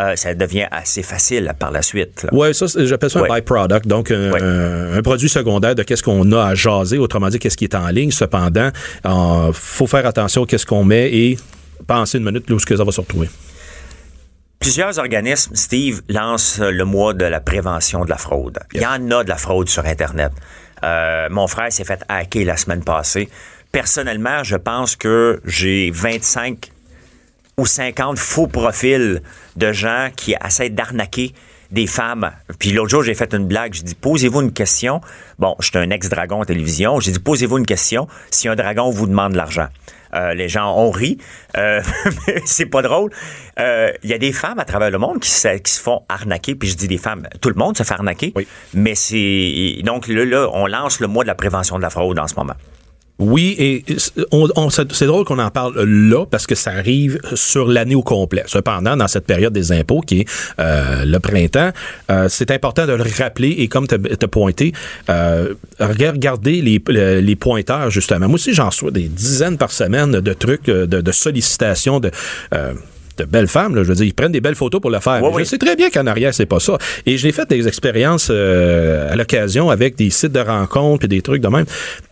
euh, ça devient assez facile par la suite. Oui, ça, j'appelle ça Ouais. un byproduct, donc un, Ouais. un- un produit secondaire de qu'est-ce qu'on a à jaser, autrement dit, qu'est-ce qui est en ligne. Cependant, il faut faire attention à qu'est-ce qu'on met et penser une minute là où est-ce que ça va se retrouver. Plusieurs organismes, Steve, lancent le mois de la prévention de la fraude. Il y en a de la fraude sur Internet. Euh, mon frère s'est fait hacker la semaine passée. Personnellement, je pense que j'ai 25 ou 50 faux profils de gens qui essaient d'arnaquer des femmes. Puis l'autre jour, j'ai fait une blague. J'ai dit, posez-vous une question. Bon, je suis un ex-dragon à télévision. J'ai dit, posez-vous une question si un dragon vous demande de l'argent. Euh, les gens ont ri. Euh, c'est pas drôle. Euh, Il y a des femmes à travers le monde qui se, qui se font arnaquer. Puis je dis des femmes, tout le monde se fait arnaquer. Oui. Mais c'est... Donc là, là, on lance le mois de la prévention de la fraude en ce moment. Oui, et on, on- c'est drôle qu'on en parle là parce que ça arrive sur l'année au complet. Cependant, dans cette période des impôts qui est euh, le printemps, euh, c'est important de le rappeler et comme tu as pointé, euh, regardez les, le- les pointeurs justement. Moi aussi, j'en reçois des dizaines par semaine de trucs, euh, de, de sollicitations de... de belles femmes, là, je veux dire, ils prennent des belles photos pour le faire. Oui. Je sais très bien qu'en arrière, c'est pas ça. Et j'ai fait des expériences euh, à l'occasion avec des sites de rencontres et des trucs de même.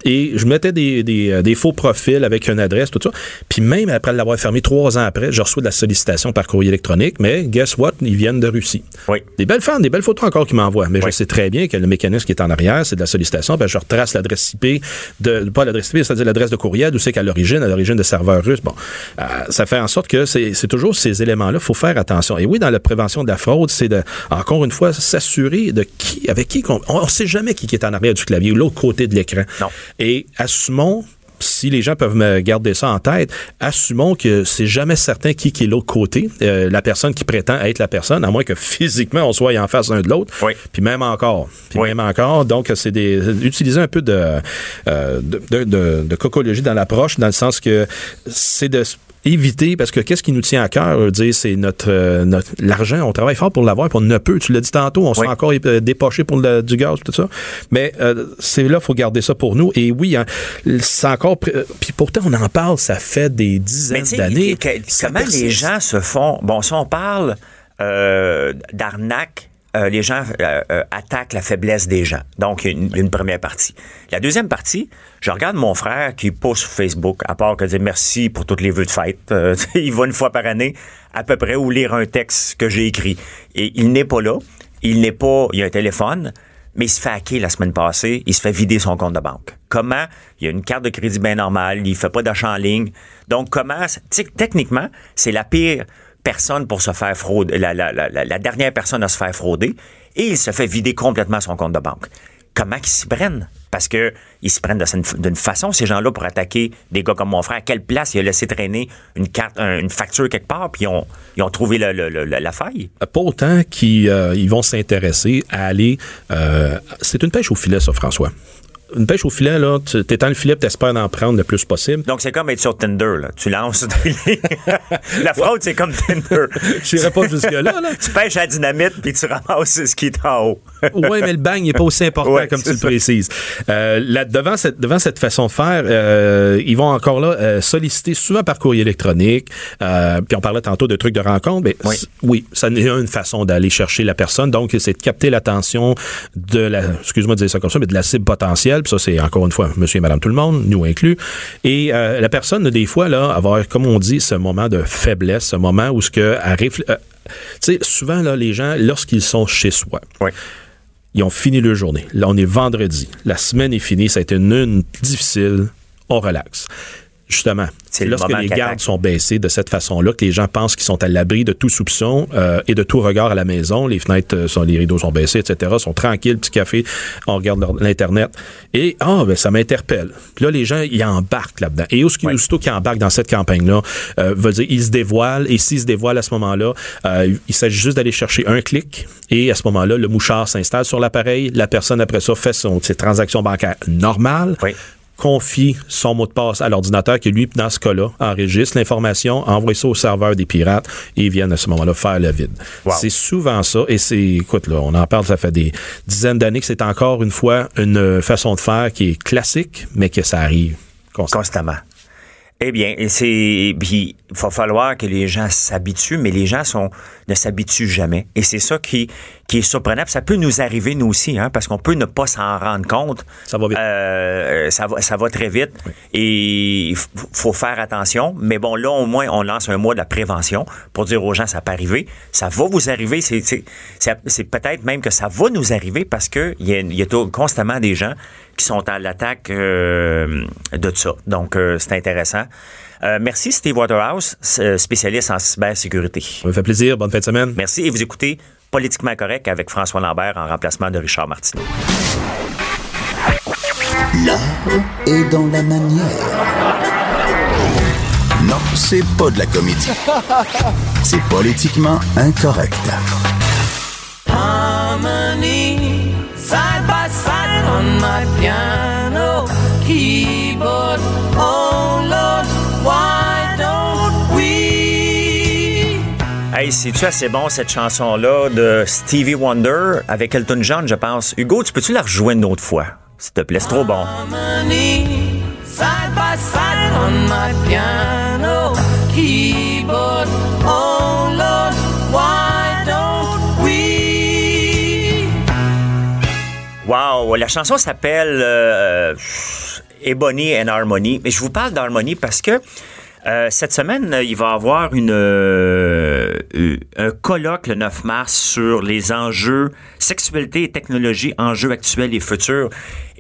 Et je mettais des, des, euh, des faux profils avec une adresse, tout ça. Puis même après l'avoir fermé trois ans après, je reçois de la sollicitation par courrier électronique, mais guess what? Ils viennent de Russie. Oui. Des belles femmes, des belles photos encore qu'ils m'envoient. Mais Oui. je sais très bien que le mécanisme qui est en arrière, c'est de la sollicitation. Ben, je retrace l'adresse IP, de, pas l'adresse IP, c'est-à-dire l'adresse de courriel, d'où c'est qu'à l'origine, à l'origine de serveurs russes. Bon, euh, ça fait en sorte que c'est c'est toujours ces éléments-là. Il faut faire attention. Et oui, dans la prévention de la fraude, c'est de, encore une fois, s'assurer de qui, avec qui, on ne sait jamais qui est en arrière du clavier ou l'autre côté de l'écran. Non. Et assumons si les gens peuvent me garder ça en tête, assumons que c'est jamais certain qui, qui est l'autre côté, euh, la personne qui prétend être la personne, à moins que physiquement on soit en face l'un de l'autre. Oui. Puis même encore. Puis Oui. même encore. Donc, c'est des. Utiliser un peu de, euh, de, de, de- de cocologie dans l'approche, dans le sens que c'est de éviter, parce que qu'est-ce qui nous tient à cœur, dire, c'est notre, euh, notre l'argent, on travaille fort pour l'avoir, puis on ne peut. Tu l'as dit tantôt, on se fait encore euh, dépocher pour le- du gaz, tout ça. Mais euh, c'est là, il faut garder ça pour nous. Et oui, hein, c'est encore. euh, Puis pourtant, on en parle, ça fait des dizaines d'années. comment les gens se font. Bon, si on parle euh, d'arnaque, euh, les gens euh, euh, attaquent la faiblesse des gens. Donc, une, une première partie. La deuxième partie, je regarde mon frère qui poste sur Facebook, à part que dire merci pour toutes les vœux de fête. Il va une fois par année, à peu près, ou lire un texte que j'ai écrit. Et il n'est pas là. Il n'est pas. Il a un téléphone. Mais il se fait hacker la semaine passée, il se fait vider son compte de banque. Comment? Il a une carte de crédit bien normale, il fait pas d'achat en ligne. Donc, comment? Techniquement, c'est la pire personne pour se faire frauder, la, dernière personne à se faire frauder, et il se fait vider complètement son compte de banque. Comment qu'ils s'y prennent? Parce que ils s'y prennent d'une façon, ces gens-là, pour attaquer des gars comme mon frère. À quelle place il a laissé traîner une carte, un- une facture quelque part, puis ils ont, trouvé la, faille? Pas autant qu'ils euh, vont s'intéresser à aller. euh, c'est une pêche au filet, ça, François. Une pêche au filet, là, tu t'étends le filet, tu espères en prendre le plus possible. Donc, c'est comme être sur Tinder, là. Tu lances La fraude, c'est comme Tinder. Je n'irai pas jusque-là, là. Tu pêches à la dynamite, puis tu ramasses ce qui est en haut. Oui, mais le bang n'est pas aussi important Ouais, comme tu le ça. précises. Euh, là, devant, cette, devant cette façon de faire, euh, ils vont encore là euh, solliciter souvent par courrier électronique. Puis on parlait tantôt de trucs de rencontre. Mais Oui. oui, ça n'est une façon d'aller chercher la personne. Donc, c'est de capter l'attention de la, excuse-moi de dire ça comme ça, mais de la cible potentielle. Puis ça, c'est encore une fois monsieur et madame tout le monde, nous inclus. Et euh, la personne, des fois, là, avoir, comme on dit, ce moment de faiblesse, ce moment où ce que, euh, tu sais, souvent, là, les gens, lorsqu'ils sont chez soi, Oui. ils ont fini leur journée. Là, on est vendredi. La semaine est finie. Ça a été une, une difficile. On relaxe. Justement, C'est le lorsque les gardes sont baissés de cette façon-là que les gens pensent qu'ils sont à l'abri de tout soupçon euh, et de tout regard à la maison. Les fenêtres, euh, sont, les rideaux sont baissés, etc. sont tranquilles, petit café, on regarde l'Internet. Et, ah, ben, ça m'interpelle. Puis là, les gens, ils embarquent là-dedans. Et aussitôt, aussitôt qu'ils embarquent dans cette campagne-là, euh, veut dire, ils se dévoilent. Et s'ils se dévoilent à ce moment-là, euh, il s'agit juste d'aller chercher un clic. Et à ce moment-là, le mouchard s'installe sur l'appareil. La personne, après ça, fait son, ses transactions bancaires normales Oui. Confie son mot de passe à l'ordinateur qui, lui, dans ce cas-là, enregistre l'information, envoie ça au serveur des pirates et ils viennent à ce moment-là faire le vide. Wow. C'est souvent ça et c'est, écoute, là, on en parle, ça fait des dizaines d'années que c'est encore une fois une façon de faire qui est classique, mais que ça arrive constamment. Constamment. Eh bien, et c'est puis il va falloir que les gens s'habituent, mais les gens sont ne s'habituent jamais. Et c'est ça qui qui est surprenant. Puis ça peut nous arriver nous aussi, hein, parce qu'on peut ne pas s'en rendre compte. Ça va vite. Euh, ça va ça va très vite et il faut faire attention. Mais bon, là au moins on lance un mois de la prévention pour dire aux gens ça peut arriver, ça va vous arriver. C'est c'est c'est- c'est peut-être même que ça va nous arriver parce que il y a, y a constamment des gens qui sont à l'attaque euh, de ça. Donc, euh, c'est intéressant. Euh, merci, Steve Waterhouse, spécialiste en cybersécurité. Ça me fait plaisir. Bonne fin de semaine. Merci et vous écoutez Politiquement Correct avec François Lambert en remplacement de Richard Martineau. L'art est dans la manière. Non, c'est pas de la comédie. C'est politiquement incorrect. harmony side by side on my piano. C'est-tu assez bon cette chanson-là de Stevie Wonder avec Elton John, je pense? Hugo, tu peux-tu la rejoindre une autre fois? S'il te plaît, c'est trop bon. Oh? Wow, la chanson s'appelle euh, Ebony and Harmony. Mais je vous parle d'harmonie parce que euh, cette semaine, il va y avoir euh, euh, un colloque le 9 mars sur les enjeux sexualité et technologie, enjeux actuels et futurs.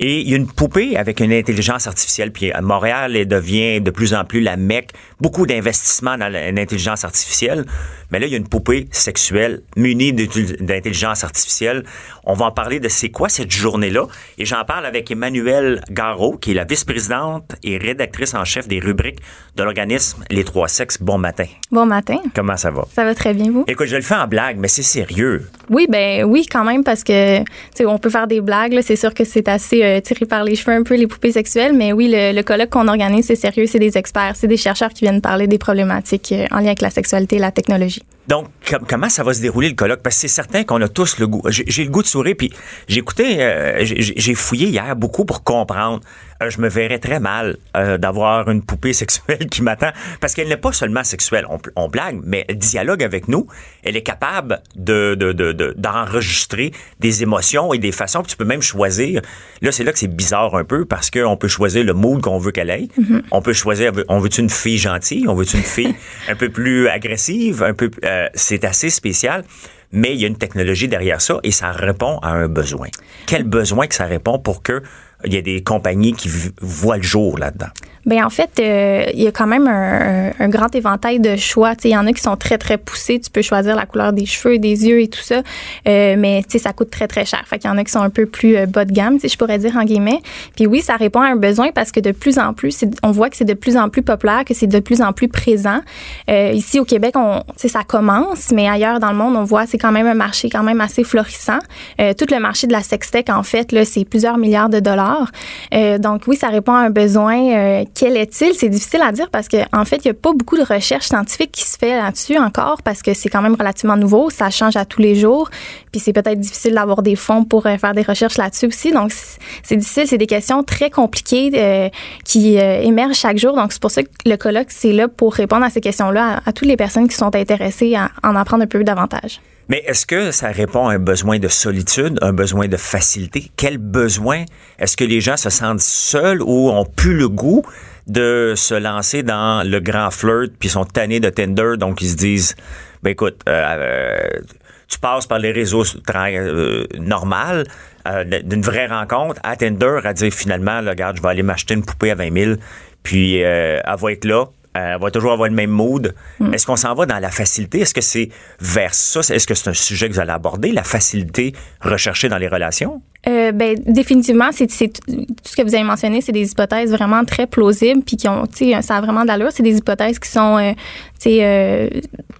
Et il y a une poupée avec une intelligence artificielle. Puis à Montréal elle devient de plus en plus la mecque. Beaucoup d'investissements dans l'intelligence artificielle. Mais là, il y a une poupée sexuelle munie d'intelligence artificielle. On va en parler de c'est quoi cette journée-là. Et j'en parle avec Emmanuelle Garot, qui est la vice-présidente et rédactrice en chef des rubriques de l'organisme Les Trois Sexes. Bon matin. Bon matin. Comment ça va? Ça va très bien, vous? Écoute, je le fais en blague, mais c'est sérieux. Oui, ben oui, quand même, parce que, tu sais, on peut faire des blagues. C'est sûr que c'est assez euh, tiré par les cheveux un peu, les poupées sexuelles, mais oui, le, le colloque qu'on organise, c'est sérieux, c'est des experts, c'est des chercheurs qui viennent parler des problématiques euh, en lien avec la sexualité et la technologie. Donc, com- comment ça va se dérouler le colloque? Parce que c'est certain qu'on a tous le goût. J'ai le goût de sourire, puis j'ai écouté, euh, j'ai fouillé hier beaucoup pour comprendre. Euh, je me verrais très mal euh, d'avoir une poupée sexuelle qui m'attend, parce qu'elle n'est pas seulement sexuelle. On, on blague, mais elle dialogue avec nous. Elle est capable de de- de- de- d'enregistrer des émotions et des façons. Puis tu peux même choisir. Là, c'est là que c'est bizarre un peu, parce qu'on peut choisir le mood qu'on veut qu'elle ait. On peut choisir, on veut-tu une fille gentille? On veut-tu une fille un peu plus agressive? Un peu, euh, c'est assez spécial. Mais il y a une technologie derrière ça et ça répond à un besoin. Quel besoin que ça répond pour que il y ait des compagnies qui voient le jour là-dedans? Ben en fait, euh, il y a quand même un, grand éventail de choix. Il y en a qui sont très, très poussés. Tu peux choisir la couleur des cheveux, des yeux et tout ça. Euh, mais ça coûte très, très cher. Fait qu'il y en a qui sont un peu plus euh, bas de gamme, sais, je pourrais dire en guillemets. Puis oui, ça répond à un besoin parce que de plus en plus, on voit que c'est de plus en plus populaire, que c'est de plus en plus présent. Ici au Québec, on, ça commence, mais ailleurs dans le monde, on voit c'est quand même un marché quand même assez florissant. Tout le marché de la sextech, en fait, c'est plusieurs milliards de dollars. Euh, donc oui, ça répond à un besoin. Euh, quel est-il? C'est difficile à dire parce que en fait, il n'y a pas beaucoup de recherche scientifique qui se fait là-dessus encore parce que c'est quand même relativement nouveau. Ça change à tous les jours. Puis c'est peut-être difficile d'avoir des fonds pour euh, faire des recherches là-dessus aussi. Donc c'est difficile. C'est des questions très compliquées qui émergent chaque jour. Donc c'est pour ça que le colloque, c'est là pour répondre à ces questions-là à, à toutes les personnes qui sont intéressées à en apprendre un peu davantage. Mais est-ce que ça répond à un besoin de solitude, un besoin de facilité? Quel besoin? Est-ce que les gens se sentent seuls ou ont plus le goût de se lancer dans le grand flirt puis sont tannés de Tinder, donc ils se disent, ben écoute, euh, euh, tu passes par les réseaux euh, normales euh, d'une vraie rencontre à Tinder à dire finalement, là, regarde, je vais aller m'acheter une poupée à 20 000, puis euh, elle va être là. Euh, Elle va toujours avoir le même mood. Est-ce qu'on s'en va dans la facilité? Est-ce que c'est vers ça? Est-ce que c'est un sujet que vous allez aborder, la facilité recherchée dans les relations? Euh, ben, définitivement, c'est tout ce que vous avez mentionné, c'est des hypothèses vraiment très plausibles, puis qui ont, tu sais, ça a vraiment de l'allure. C'est des hypothèses qui sont, euh, tu sais, euh,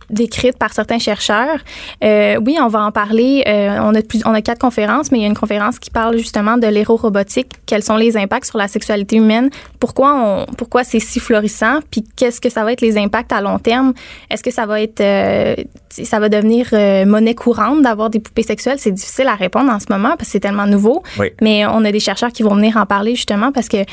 décrites par certains chercheurs. Euh, oui, on va en parler. On a plus, on a quatre conférences, mais il y a une conférence qui parle justement de l'héro-robotique. Quels sont les impacts sur la sexualité humaine Pourquoi on, pourquoi c'est si florissant Puis qu'est-ce que ça va être les impacts à long terme Est-ce que ça va être, ça va devenir monnaie courante d'avoir des poupées sexuelles? C'est difficile à répondre en ce moment parce que c'est tellement nouveau. Oui. Mais on a des chercheurs qui vont venir en parler justement parce que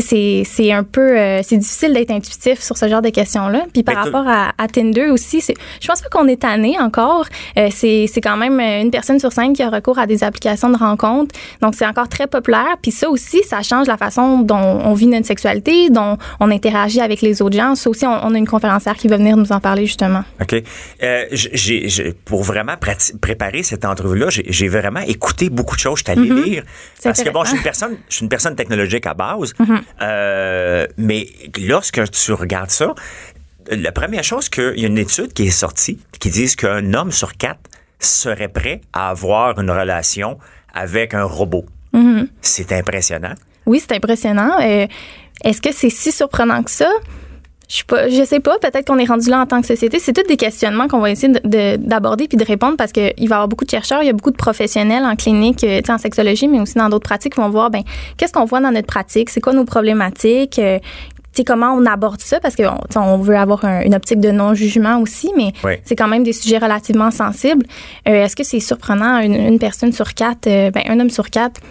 c'est, c'est un peu, euh, c'est difficile d'être intuitif sur ce genre de questions-là. Puis par Mais rapport à, à Tinder aussi, je pense pas qu'on est tanné encore. Euh, c'est, quand même euh, une personne sur cinq qui a recours à des applications de rencontres. Donc c'est encore très populaire. Puis ça aussi, ça change la façon dont on vit notre sexualité, dont on interagit avec les autres gens. Ça aussi, on, on a une conférencière qui va venir nous en parler justement. OK. Euh, pour vraiment préparer cette entrevue-là, j'ai, j'ai vraiment écouté beaucoup de choses. Je suis allé lire. Mm-hmm. C'est Parce que bon, je suis une. Mm-hmm. personne, je suis une personne technologique à base. Euh, mais lorsque tu regardes ça, la première chose qu'il y a une étude qui est sortie qui dit qu'un homme sur quatre serait prêt à avoir une relation avec un robot. Mm-hmm. C'est impressionnant. Oui, c'est impressionnant. Euh, Est-ce que c'est si surprenant que ça? Je sais pas, je sais pas. Peut-être qu'on est rendu là en tant que société. C'est tous des questionnements qu'on va essayer de- de- d'aborder puis de répondre parce qu'il va y avoir beaucoup de chercheurs, il y a beaucoup de professionnels en clinique, euh, tu sais, en sexologie, mais aussi dans d'autres pratiques qui vont voir, ben, qu'est-ce qu'on voit dans notre pratique, c'est quoi nos problématiques, euh, comment on aborde ça? Parce qu'on on veut avoir un- une optique de non-jugement aussi, mais Oui. c'est quand même des sujets relativement sensibles. Euh, Est-ce que c'est surprenant une, une personne sur quatre, euh, ben, un homme sur quatre?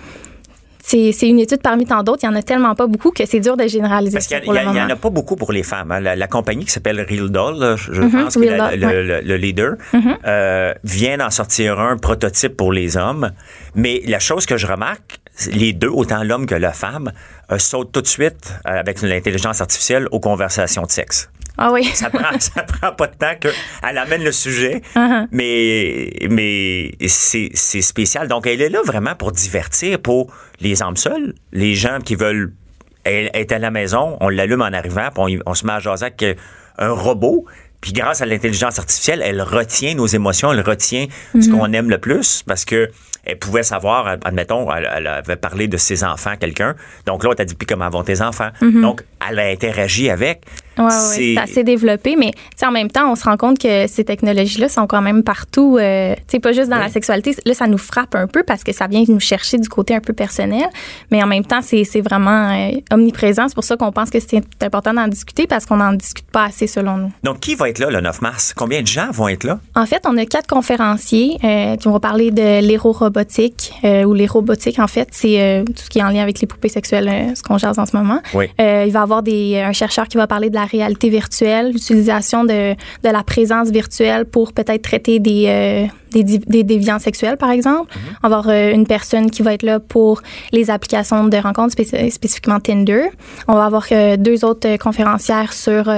C'est une étude parmi tant d'autres. Il n'y en a tellement pas beaucoup que c'est dur de généraliser Parce qu'il n'y en a pas beaucoup pour les femmes. hein. La, la compagnie qui s'appelle Real Doll, je Mhm, pense que Real la- Doll, le, ouais. Mhm. le- le leader euh, vient d'en sortir un prototype pour les hommes. Mais la chose que je remarque, les deux, autant l'homme que la femme, euh, sautent tout de suite euh, avec l'intelligence artificielle aux conversations de sexe. Ah oui. Ça prend, ça prend pas de temps qu'elle amène le sujet, Uh-huh. mais, mais c'est c'est spécial. Donc, elle est là vraiment pour divertir, pour les âmes seules, les gens qui veulent elle est à la maison, on l'allume en arrivant, puis on, on se met à jaser avec euh, un robot. Puis grâce à l'intelligence artificielle, elle retient nos émotions, elle retient ce Mm-hmm. qu'on aime le plus parce que elle pouvait savoir, admettons, elle, elle avait parlé de ses enfants à quelqu'un. Donc l'autre a dit, puis comment vont tes enfants? Donc, elle a interagi avec. Ouais, C'est- assez développé, mais en même temps, on se rend compte que ces technologies-là sont quand même partout. euh, sais, pas juste dans la sexualité. Là, ça nous frappe un peu parce que ça vient nous chercher du côté un peu personnel, mais en même temps, c'est vraiment euh, omniprésent. C'est pour ça qu'on pense que c'est important d'en discuter parce qu'on n'en discute pas assez selon nous. Donc, qui va être là le 9 mars? Combien de gens vont être là? En fait, on a quatre conférenciers euh, qui vont parler de l'hérorobotique euh, ou l'érobotique. En fait, c'est tout ce qui est en lien avec les poupées sexuelles, ce qu'on jase en ce moment. Oui. Il va y avoir des, un chercheur qui va parler de la réalité virtuelle, l'utilisation de, de la présence virtuelle pour peut-être traiter des, euh, des, des déviances sexuelles, par exemple. On va avoir euh, une personne qui va être là pour les applications de rencontres, spéc- spécifiquement Tinder. On va avoir euh, deux autres conférencières sur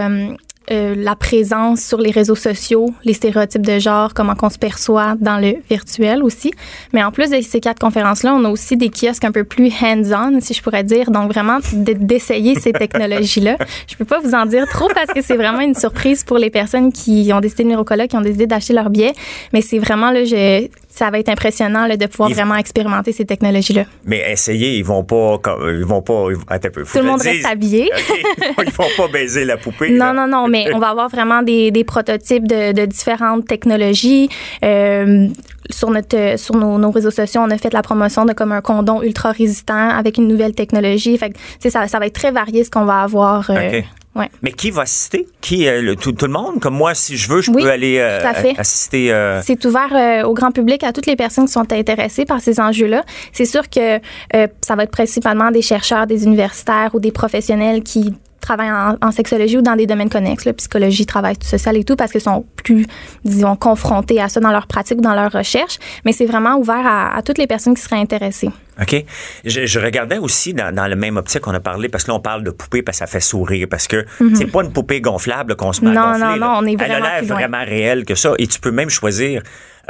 euh, la présence sur les réseaux sociaux, les stéréotypes de genre, comment qu'on se perçoit dans le virtuel aussi. Mais en plus de ces quatre conférences-là, on a aussi des kiosques un peu plus hands-on, si je pourrais dire. Donc vraiment de- d'essayer ces technologies-là. Je peux pas vous en dire trop parce que c'est vraiment une surprise pour les personnes qui ont décidé de venir au colloque, qui ont décidé d'acheter leur billet. Mais c'est vraiment là, je, ça va être impressionnant là, de pouvoir vraiment expérimenter ces technologies-là. Mais essayez, ils vont pas. Ils vont pas. attends un peu, Tout le monde reste habillé. Ils vont pas baiser la poupée. Non, là. non, non, mais on va avoir vraiment des, des prototypes de, de différentes technologies. Euh, sur notre, sur nos, nos réseaux sociaux, on a fait la promotion de comme un condom ultra résistant avec une nouvelle technologie. Fait que, ça, ça va être très varié ce qu'on va avoir. euh. Ouais. Mais qui va assister? Qui, euh, le- tout, tout le monde? Comme moi, si je veux, je Oui, peux aller euh, tout à fait. assister. euh, C'est ouvert euh, au grand public, à toutes les personnes qui sont intéressées par ces enjeux-là. C'est sûr que euh, ça va être principalement des chercheurs, des universitaires ou des professionnels qui travaillent en, en sexologie ou dans des domaines connexes, là, psychologie, travail social et tout, parce qu'ils sont plus, disons, confrontés à ça dans leur pratique ou dans leur recherche. Mais c'est vraiment ouvert à, à toutes les personnes qui seraient intéressées. OK. Je, je regardais aussi dans, dans le même optique qu'on a parlé, parce que là, on parle de poupée parce que ça fait sourire, parce que c'est pas une poupée gonflable qu'on se met. Non, à gonfler. non, là. non, on est Elle a vraiment l'air vraiment réelle que ça. Et tu peux même choisir,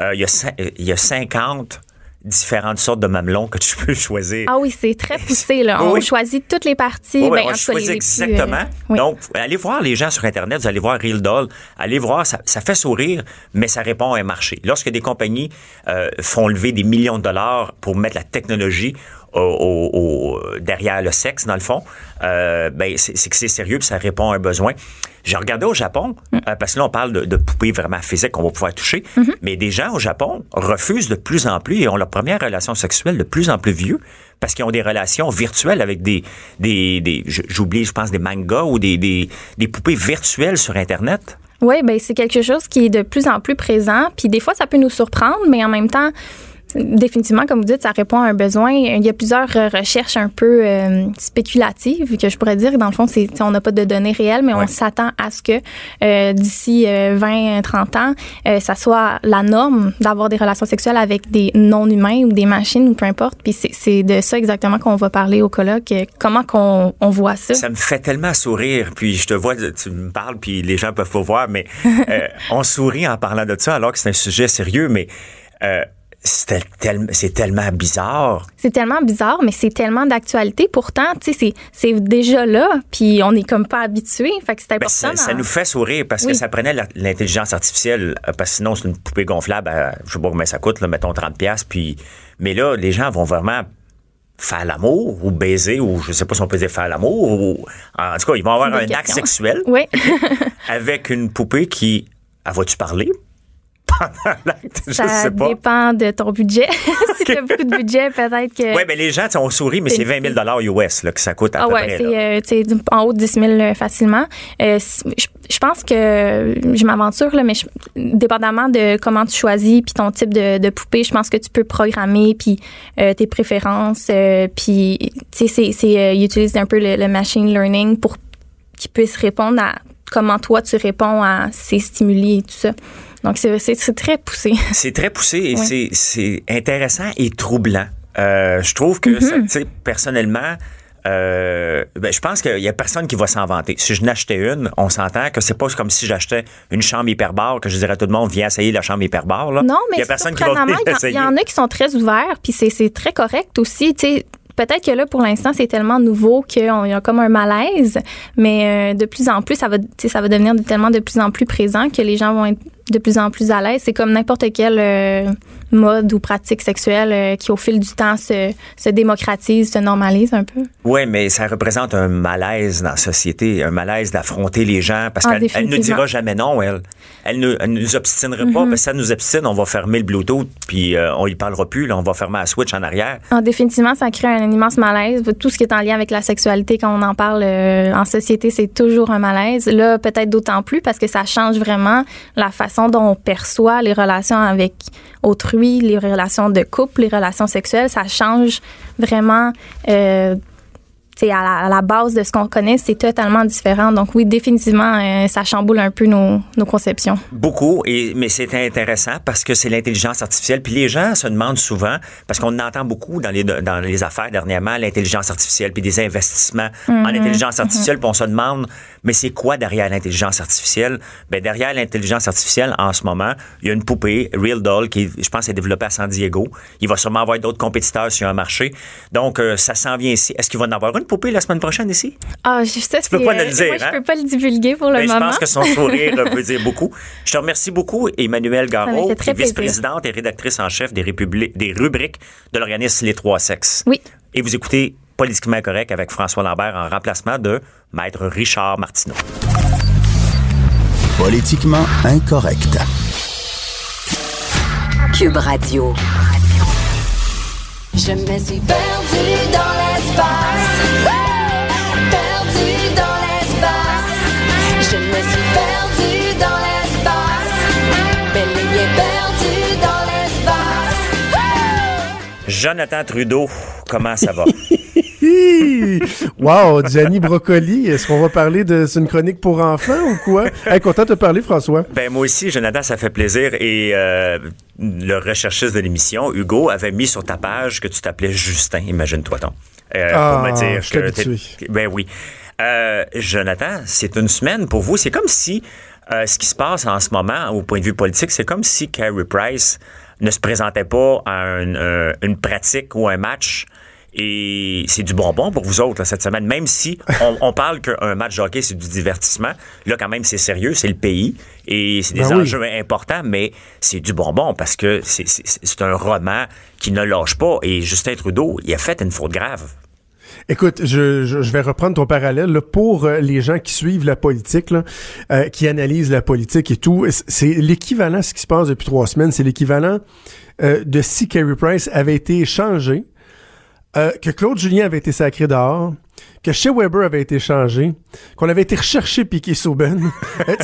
euh, il y, a y a 50 différentes sortes de mamelons que tu peux choisir. Ah oui, c'est très poussé, là. On Oui. choisit toutes les parties. Oui, ben, on choisit les- les plus, euh, exactement. oui. Donc, allez voir les gens sur Internet, vous allez voir Real Doll, allez voir, ça, ça fait sourire, mais ça répond à un marché. Lorsque des compagnies euh, font lever des millions de dollars pour mettre la technologie au, au- derrière le sexe, dans le fond, euh, ben, c'est que c'est sérieux puis ça répond à un besoin. J'ai regardé au Japon, Mm. euh, parce que là, on parle de, de poupées vraiment physiques qu'on va pouvoir toucher, Mm-hmm. mais des gens au Japon refusent de plus en plus et ont leur première relation sexuelle de plus en plus vieux parce qu'ils ont des relations virtuelles avec des, des, des j'oublie, je pense, des mangas ou des, des, des poupées virtuelles sur Internet. Oui, ben c'est quelque chose qui est de plus en plus présent. Puis des fois, ça peut nous surprendre, mais en même temps, définitivement, comme vous dites, ça répond à un besoin. Il y a plusieurs euh, recherches un peu euh, spéculatives que je pourrais dire. Dans le fond, c'est, on n'a pas de données réelles, mais Ouais. on s'attend à ce que euh, d'ici 20-30 ans, euh, ça soit la norme d'avoir des relations sexuelles avec des non-humains ou des machines ou peu importe. Puis c'est, c'est de ça exactement qu'on va parler au colloque. euh, Comment qu'on on voit ça. Ça me fait tellement sourire, puis je te vois, tu me parles, puis les gens peuvent pas voir, mais euh, on sourit en parlant de ça alors que c'est un sujet sérieux, mais euh, c'est tel- c'est tellement bizarre. C'est tellement bizarre, mais c'est tellement d'actualité. Pourtant, tu sais, c'est, déjà là, puis on est comme pas habitué. Fait que c'est Ben, important. ça, nous fait sourire parce que ça prenait l'intelligence artificielle, euh, parce que sinon, c'est une poupée gonflable, à, je sais pas combien ça coûte, là, mettons 30$, piastres, puis, mais là, les gens vont vraiment faire l'amour ou baiser, ou je sais pas si on peut dire faire l'amour, ou en tout cas, ils vont avoir un acte sexuel Oui. avec une poupée qui. Ah, vas-tu parler? Pendant l'acte, je Ça sais pas. dépend de ton budget. si tu as beaucoup de budget, peut-être que. Oui, mais les gens, on sourit, mais c'est 20 000 US là, que ça coûte à ah peu ouais, près. c'est euh, en haut de 10 000 euh, facilement. Euh, je, je pense que je m'aventure mais je- dépendamment de comment tu choisis puis ton type de, de poupée, je pense que tu peux programmer puis euh, tes préférences puis tu sais c'est utilisent un peu le, le machine learning pour qu'ils puissent répondre à comment toi tu réponds à ces stimuli et tout ça. Donc c'est très poussé. C'est très poussé et Ouais. c'est- intéressant et troublant. Euh, je trouve que, ça, tu sais, personnellement, euh, ben, je pense qu'il y a personne qui va s'en vanter. Si je n'achetais une, on s'entend que c'est pas comme si j'achetais une chambre hyperbare que je dirais à tout le monde, viens essayer la chambre hyperbare. Là. Non, il mais y a personne qui va il y en- essayer. il y, en a qui sont très ouverts, puis c'est très correct aussi. Tu sais, peut-être que là, pour l'instant, c'est tellement nouveau qu'il y a comme un malaise, mais euh, de plus en plus, ça va, ça va devenir de- tellement de plus en plus présent que les gens vont être de plus en plus à l'aise. C'est comme n'importe quel euh, mode ou pratique sexuelle euh, qui, au fil du temps, se, se démocratise, se normalise un peu. Oui, mais ça représente un malaise dans la société, un malaise d'affronter les gens parce Ah, qu'elle elle ne dira jamais non, elle. Elle ne elle nous obstinerait pas, parce que si ça nous obstine, on va fermer le Bluetooth, puis euh, on y parlera plus, là, on va fermer la switch en arrière. Ah, définitivement, ça crée un immense malaise. Tout ce qui est en lien avec la sexualité, quand on en parle en société, c'est toujours un malaise. Là, peut-être d'autant plus parce que ça change vraiment la façon dont on perçoit les relations avec autrui, les relations de couple, les relations sexuelles. Ça change vraiment. Euh, à la, à la base de ce qu'on connaît, c'est totalement différent. Donc oui, définitivement, euh, ça chamboule un peu nos, nos conceptions. Beaucoup, et, mais c'est intéressant parce que c'est l'intelligence artificielle. Puis les gens se demandent souvent, parce qu'on entend beaucoup dans les, dans les affaires dernièrement, l'intelligence artificielle, puis des investissements en intelligence artificielle, puis on se demande, mais c'est quoi derrière l'intelligence artificielle? Ben, derrière l'intelligence artificielle, en ce moment, il y a une poupée, Real Doll, qui, je pense, est développée à San Diego. Il va sûrement avoir d'autres compétiteurs sur un marché. Donc, euh, ça s'en vient ici. Est-ce qu'il va en avoir une poupée la semaine prochaine ici? Ah, je sais, peux pas euh, le dire, Moi, hein? je peux pas le divulguer pour le Ben, je moment. pense que son sourire veut dire beaucoup. Je te remercie beaucoup, Emmanuel est vice-présidente et rédactrice en chef des rubriques de l'organisme Les Trois Sexes. Oui. Et vous écoutez Politiquement Correct avec François Lambert en remplacement de Maître Richard Martineau. Politiquement incorrect. Cube Radio. Je me suis perdue dans l'espace. Jonathan Trudeau, comment ça va? Wow, Gianni Brocoli, est-ce qu'on va parler de c'est une chronique pour enfants ou quoi? Hey, content de te parler, François. Ben moi aussi, Jonathan, ça fait plaisir. Et euh, le recherchiste de l'émission, Hugo, avait mis sur ta page que tu t'appelais Justin, imagine-toi donc. Euh, Ah, pour me dire je que. Ben oui. Euh, Jonathan, c'est une semaine pour vous. C'est comme si ce qui se passe en ce moment, au point de vue politique, c'est comme si Carey Price ne se présentait pas à un- un- une pratique ou un match. Et c'est du bonbon pour vous autres là, cette semaine, même si on, on parle qu'un match de hockey, c'est du divertissement. Là, quand même, c'est sérieux, c'est le pays et c'est des Ben oui. enjeux importants, mais c'est du bonbon parce que c'est- un roman qui ne lâche pas. Et Justin Trudeau, il a fait une faute grave. Écoute, je, je, je vais reprendre ton parallèle. là. pour euh, les gens qui suivent la politique, là, euh, qui analysent la politique et tout, c'est l'équivalent, ce qui se passe depuis trois semaines, c'est l'équivalent euh, de si Kerry Price avait été échangé, euh, que Claude Julien avait été sacré dehors, que chez Weber avait été changé, qu'on avait été recherché Piqué Souben. Euh,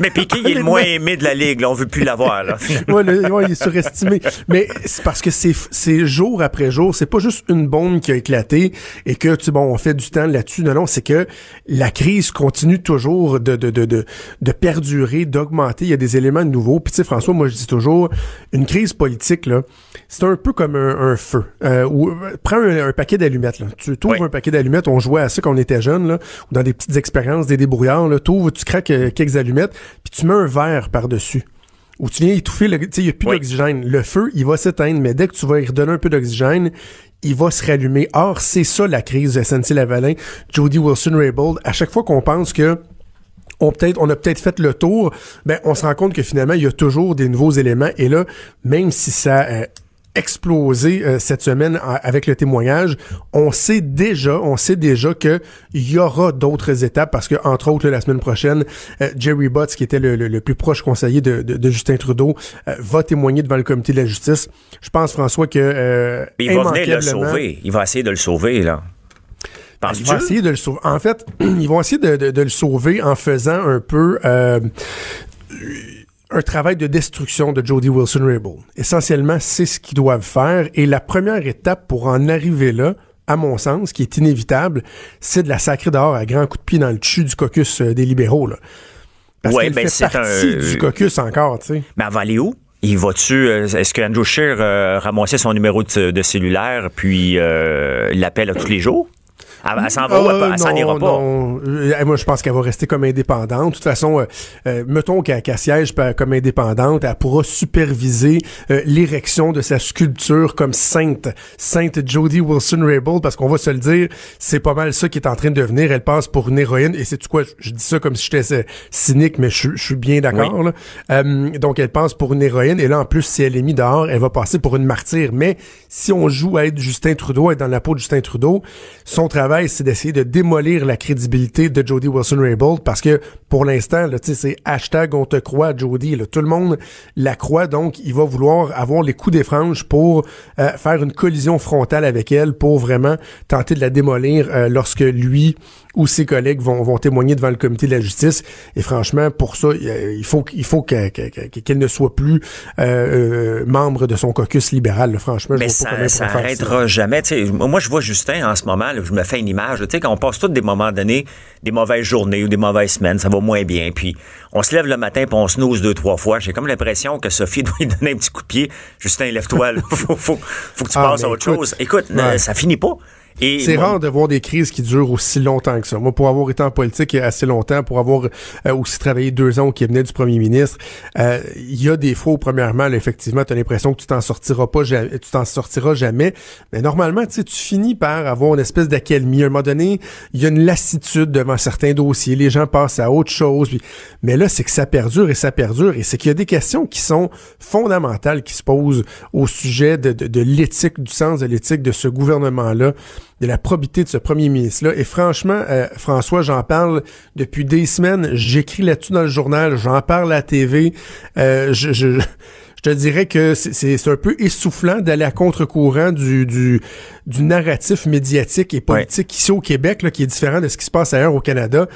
Mais Piqué, il est le moins aimé de la Ligue. Là. On veut plus l'avoir. Là. ouais, ouais, il est surestimé. Mais c'est parce que c'est, jour après jour. C'est pas juste une bombe qui a éclaté et que, tu sais, bon, on fait du temps là-dessus. Non, non, c'est que la crise continue toujours de, de, de, de, de perdurer, d'augmenter. Il y a des éléments nouveaux. Puis, tu sais, François, moi, je dis toujours, une crise politique, là, c'est un peu comme un, un feu. Euh, euh, prends un, un paquet d'allumettes, là. Tu trouves Oui. un paquet d'allumettes. On jouait à ça quand on était jeune, là, ou dans des petites expériences, des débrouillards, là. T'ouvres, tu craques euh, quelques allumettes, puis tu mets un verre par-dessus où tu viens étouffer, le- tu sais, il n'y a plus Oui. d'oxygène. Le feu, il va s'éteindre, mais dès que tu vas y redonner un peu d'oxygène, il va se rallumer. Or, c'est ça la crise de SNC-Lavalin, Jody Wilson-Raybould. À chaque fois qu'on pense que on peut-être on a peut-être fait le tour, ben on se rend compte que finalement il y a toujours des nouveaux éléments et là même si ça a explosé euh, cette semaine avec le témoignage, on sait déjà, on sait déjà que il y aura d'autres étapes parce que entre autres là, la semaine prochaine, euh, Jerry Butts qui était le, le- le plus proche conseiller de, de- de Justin Trudeau euh, va témoigner devant le comité de la justice. Je pense François que euh, il va venir le sauver. Il va essayer de le sauver, là. ils vont essayer de le sauver. En fait, ils vont essayer de, de- de le sauver en faisant un peu euh, un travail de destruction de Jody Wilson-Raybould. Essentiellement, c'est ce qu'ils doivent faire. Et la première étape pour en arriver là, à mon sens, qui est inévitable, c'est de la sacrer dehors à grands coups de pied dans le dessus du caucus euh, des libéraux. Là. Parce Ouais, qu'elle ben, fait partie un- du caucus encore, tu sais. Mais elle va aller où? Il va-tu, euh, est-ce que Andrew Scheer euh, ramassait son numéro de, de cellulaire puis euh, l'appelle à tous les jours? Elle, elle s'en va où? Elle, Euh, elle s'en ira pas. non. Euh, moi, je pense qu'elle va rester comme indépendante. De toute façon, euh, euh, mettons qu'elle qu'elle siège comme indépendante, elle pourra superviser euh, l'érection de sa sculpture comme sainte, sainte Jodie Wilson-Raybould, parce qu'on va se le dire, c'est pas mal ça qui est en train de devenir. Elle passe pour une héroïne, et c'est quoi, je, dis ça comme si j'étais euh, cynique, mais je, je suis bien d'accord. là. Euh, donc, elle passe pour une héroïne, et là, en plus, si elle est mise dehors, elle va passer pour une martyre. Mais si on joue à être Justin Trudeau, être dans la peau de Justin Trudeau, son travail, c'est d'essayer de démolir la crédibilité de Jody Wilson-Raybould parce que pour l'instant, c'est hashtag on te croit, Jody. Là, tout le monde la croit, donc il va vouloir avoir les coups des franges pour euh, faire une collision frontale avec elle pour vraiment tenter de la démolir euh, lorsque lui ou ses collègues vont, vont témoigner devant le comité de la justice. Et franchement, pour ça, il il faut, il faut que- que- que- qu'elle ne soit plus euh, euh, membre de son caucus libéral. là. Franchement, Mais je vois pas ça, ça ça. jamais. Tu sais, moi, je vois Justin en ce moment, là, je me fais une image. là, quand on passe tous des moments donnés, des mauvaises journées ou des mauvaises semaines, ça va moins bien. Puis on se lève le matin puis on snooze deux, trois fois. J'ai comme l'impression que Sophie doit lui donner un petit coup de pied. Justin, lève-toi. là. faut, faut, faut que tu Ah, passes à mais autre écoute, chose. Écoute, ouais. euh, ça finit pas. Et C'est rare de voir des crises qui durent aussi longtemps que ça. Moi, pour avoir été en politique assez longtemps, pour avoir euh, aussi travaillé deux ans au cabinet du premier ministre, euh, il y a des fois où, premièrement, là, effectivement, tu as l'impression que tu t'en sortiras pas, ja- tu t'en sortiras jamais. Mais normalement, tu sais, tu finis par avoir une espèce d'accalmie. À un moment donné, il y a une lassitude devant certains dossiers. Les gens passent à autre chose. puis- Mais là, c'est que ça perdure et ça perdure. Et c'est qu'il y a des questions qui sont fondamentales qui se posent au sujet de, de, de l'éthique, du sens de l'éthique de ce gouvernement-là, de la probité de ce premier ministre-là. Et franchement, euh, François, j'en parle depuis des semaines. J'écris là-dessus dans le journal, j'en parle à la TV. Euh, je, je, je te dirais que c'est- c'est c'est un peu essoufflant d'aller à contre-courant du, du, du narratif médiatique et politique ici au Québec, là, qui est différent de ce qui se passe ailleurs au Canada.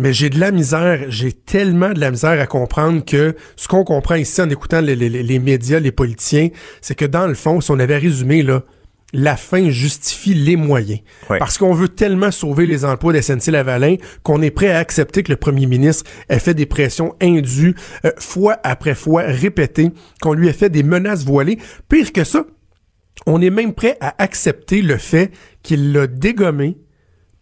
Mais j'ai de la misère, j'ai tellement de la misère à comprendre que ce qu'on comprend ici en écoutant les, les- les médias, les politiciens, c'est que dans le fond, si on avait résumé, là, la fin justifie les moyens. Parce qu'on veut tellement sauver les emplois de SNC-Lavalin qu'on est prêt à accepter que le premier ministre ait fait des pressions indues, euh, fois après fois, répétées, qu'on lui ait fait des menaces voilées. Pire que ça, on est même prêt à accepter le fait qu'il l'a dégommé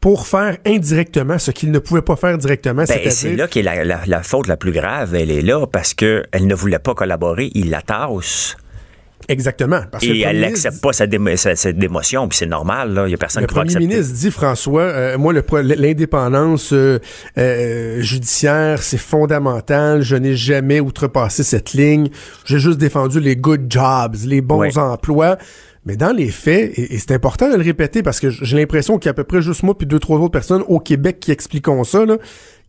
pour faire indirectement ce qu'il ne pouvait pas faire directement, ben, c'est là qu'est la, la, la faute la plus grave. Elle est là parce que elle ne voulait pas collaborer. Il la tasse. Exactement. Parce que le Et elle premier n'accepte pas sa, démo- sa- cette démotion. Puis c'est normal. là. Il n'y a personne Le qui va premier accepter. ministre dit, François, euh, moi, le l'indépendance euh, euh, judiciaire, c'est fondamental. Je n'ai jamais outrepassé cette ligne. J'ai juste défendu les good jobs, les bons Ouais. emplois. Mais dans les faits, et, et c'est important de le répéter parce que j'ai l'impression qu'il y a à peu près juste moi puis deux, trois autres personnes au Québec qui expliquons ça, là.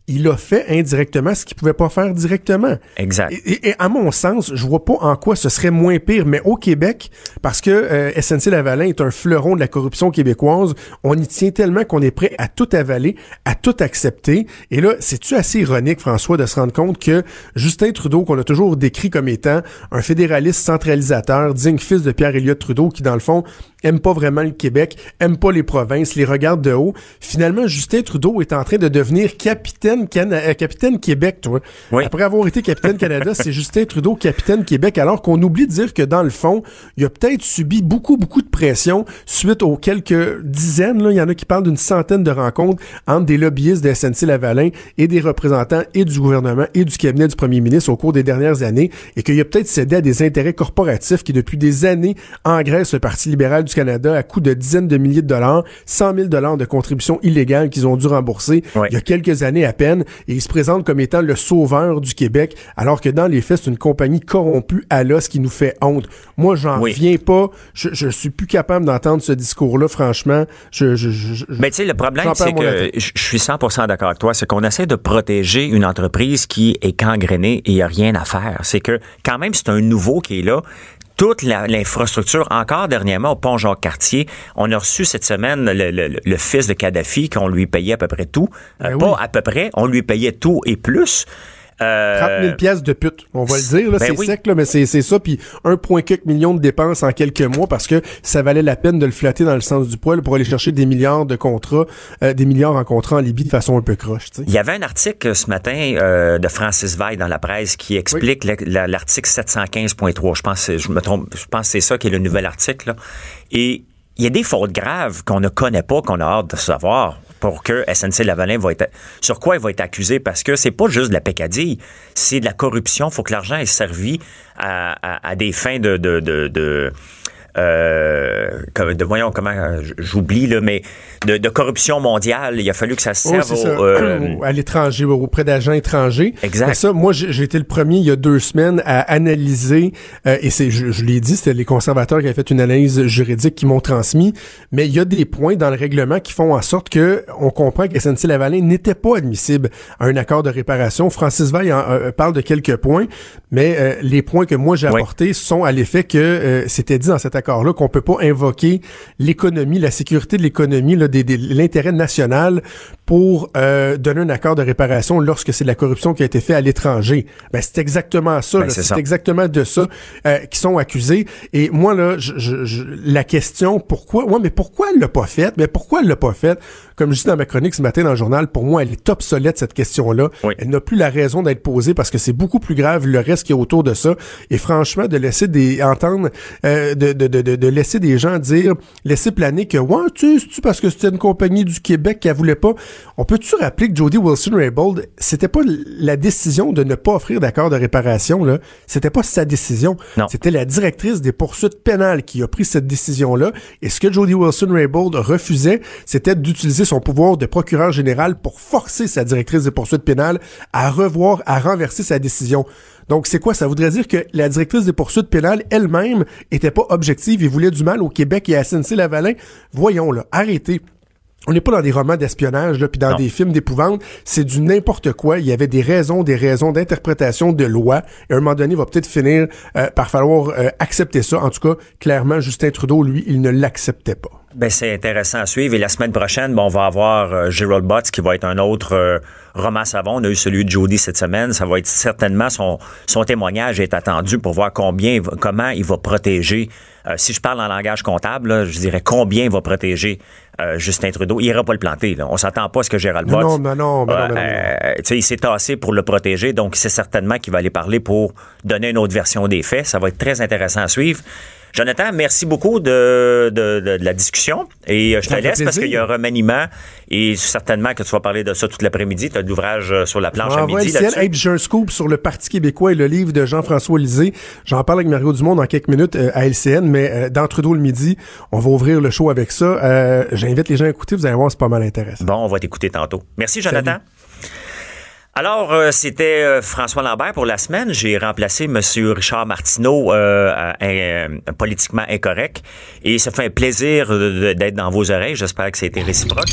Il a fait indirectement ce qu'il pouvait pas faire directement. Exact. Et, et- à mon sens, je vois pas en quoi ce serait moins pire, mais au Québec, parce que euh, SNC Lavalin est un fleuron de la corruption québécoise, on y tient tellement qu'on est prêt à tout avaler, à tout accepter. Et là, c'est-tu assez ironique, François, de se rendre compte que Justin Trudeau, qu'on a toujours décrit comme étant un fédéraliste centralisateur, digne fils de Pierre-Éliott Trudeau, qui dans le fond aime pas vraiment le Québec, aime pas les provinces, les regarde de haut. Finalement, Justin Trudeau est en train de devenir capitaine, Cana- euh, capitaine Québec, toi. Oui. Après avoir été capitaine Canada, c'est Justin Trudeau capitaine Québec, alors qu'on oublie de dire que dans le fond, il a peut-être subi beaucoup, beaucoup de pression suite aux quelques dizaines, là, il y en a qui parlent d'une centaine de rencontres entre des lobbyistes de SNC-Lavalin et des représentants et du gouvernement et du cabinet du premier ministre au cours des dernières années, et qu'il a peut-être cédé à des intérêts corporatifs qui, depuis des années, engraissent le Parti libéral du Canada à coût de dizaines de milliers de dollars, 100 000 dollars de contributions illégales qu'ils ont dû rembourser Ouais. il y a quelques années à peine, et il se présente comme étant le sauveur du Québec, alors que dans les faits, c'est une compagnie corrompue à l'os qui nous fait honte. Moi, j'en Oui. reviens pas. Je, je suis plus capable d'entendre ce discours-là, franchement. Je, je, je- je- Mais tu sais, le problème, c'est que je suis 100% d'accord avec toi, c'est qu'on essaie de protéger une entreprise qui est gangrénée et il n'y a rien à faire. C'est que quand même, c'est un nouveau qui est là. Toute l'infrastructure, encore dernièrement au pont Jacques-Cartier, on a reçu cette semaine le, le- le fils de Kadhafi, qu'on lui payait à peu près tout. Euh, Ben pas oui. à peu près, on lui payait tout et plus. Euh, 30 000 pièces de pute, on va le dire. Là, Ben c'est oui. sec, là, mais c'est, c'est ça. Puis 1,4 million de dépenses en quelques mois parce que ça valait la peine de le flatter dans le sens du poil pour aller chercher des milliards de contrats, euh, des milliards en contrats en Libye de façon un peu croche. Il y avait un article ce matin euh, de Francis Veil dans la presse qui explique la- la- l'article 715.3. Je pense, que- je me trompe, je pense que c'est ça qui est le nouvel article. là. Et il y a des fautes graves qu'on ne connaît pas, qu'on a hâte de savoir pour que SNC Lavalin va être sur quoi il va être accusé parce que c'est pas juste de la pécadille, c'est de la corruption. Faut que l'argent ait servi à, des fins de euh, comme- de- voyons comment j'oublie là, mais de, de corruption mondiale. Il a fallu que ça Oui, serve c'est au, euh, à l'étranger, auprès d'agents étrangers. Exact. Mais ça, moi, j'ai été le premier il y a deux semaines à analyser, euh, et c'est, je, je l'ai dit, c'était les conservateurs qui avaient fait une analyse juridique qui m'ont transmis, mais il y a des points dans le règlement qui font en sorte que on comprend que SNC Lavalin n'était pas admissible à un accord de réparation. Francis Veil en, euh, parle de quelques points, mais euh, les points que moi j'ai Oui. apportés sont à l'effet que euh, c'était dit dans cet accord-là qu'on peut pas invoquer l'économie, la sécurité de l'économie, l'intérêt national pour euh, donner un accord de réparation lorsque c'est de la corruption qui a été fait à l'étranger. Ben, c'est exactement ça. Ben, c'est exactement de ça euh, qui sont accusés. Et moi, là, je, je- je- la question, pourquoi? Ouais, mais pourquoi elle l'a pas faite? Mais pourquoi elle l'a pas faite? Comme je dis dans ma chronique ce matin dans le journal, pour moi, elle est obsolète, cette question-là. Oui. Elle n'a plus la raison d'être posée parce que c'est beaucoup plus grave le reste qui est autour de ça. Et franchement, de laisser des entendre, euh, de, de, de, de, laisser des gens dire, laisser planer que, ouais, tu c'est-tu parce que c'était une compagnie du Québec qui voulait pas? On peut-tu rappeler que Jody Wilson-Raybould, c'était pas la décision de ne pas offrir d'accord de réparation, là. C'était pas sa décision. Non. C'était la directrice des poursuites pénales qui a pris cette décision-là. Et ce que Jody Wilson-Raybould refusait, c'était d'utiliser son pouvoir de procureur général pour forcer sa directrice des poursuites pénales à revoir, à renverser sa décision. Donc, c'est quoi? Ça voudrait dire que la directrice des poursuites pénales elle-même était pas objective et voulait du mal au Québec et à SNC-Lavalin. Voyons, là, arrêtez. On n'est pas dans des romans d'espionnage, là, puis dans Non. des films d'épouvante. C'est du n'importe quoi. Il y avait des raisons, des raisons d'interprétation de loi. Et à un moment donné, il va peut-être finir euh, par falloir euh, accepter ça. En tout cas, clairement, Justin Trudeau, lui, il ne l'acceptait pas. Ben, c'est intéressant à suivre. Et la semaine prochaine, bon, on va avoir euh, Gerald Butts qui va être un autre roman savon. On a eu celui de Jody cette semaine. Ça va être certainement son, son témoignage est attendu pour voir combien, comment il va protéger. euh, si je parle en langage comptable, là, je dirais combien il va protéger euh, Justin Trudeau. Il ira pas le planter. Là. On s'attend pas à ce que Gérald Non, Butts. non, mais non, mais non, mais non, mais non. euh, tu sais, il s'est tassé pour le protéger, donc c'est certainement qu'il va aller parler pour donner une autre version des faits. Ça va être très intéressant à suivre. Jonathan, merci beaucoup de, de, de- de la discussion. Et euh, je te Ça laisse parce qu'il y a un remaniement et certainement que tu vas parler de ça toute l'après-midi. Tu as de l'ouvrage euh, sur la planche à midi. Hey, j'ai un scoop sur le Parti québécois et le livre de Jean-François Lisée. J'en parle avec Mario Dumont dans quelques minutes euh, à LCN, mais euh, dans Trudeau le midi, on va ouvrir le show avec ça. Euh, J'invite les gens à écouter, vous allez voir, c'est pas mal intéressant. Bon, on va t'écouter tantôt. Merci, Jonathan. Alors, euh, c'était euh, François Lambert pour la semaine. J'ai remplacé M. Richard Martineau, euh, euh, politiquement incorrect. Et ça fait un plaisir d'être dans vos oreilles. J'espère que ça été réciproque.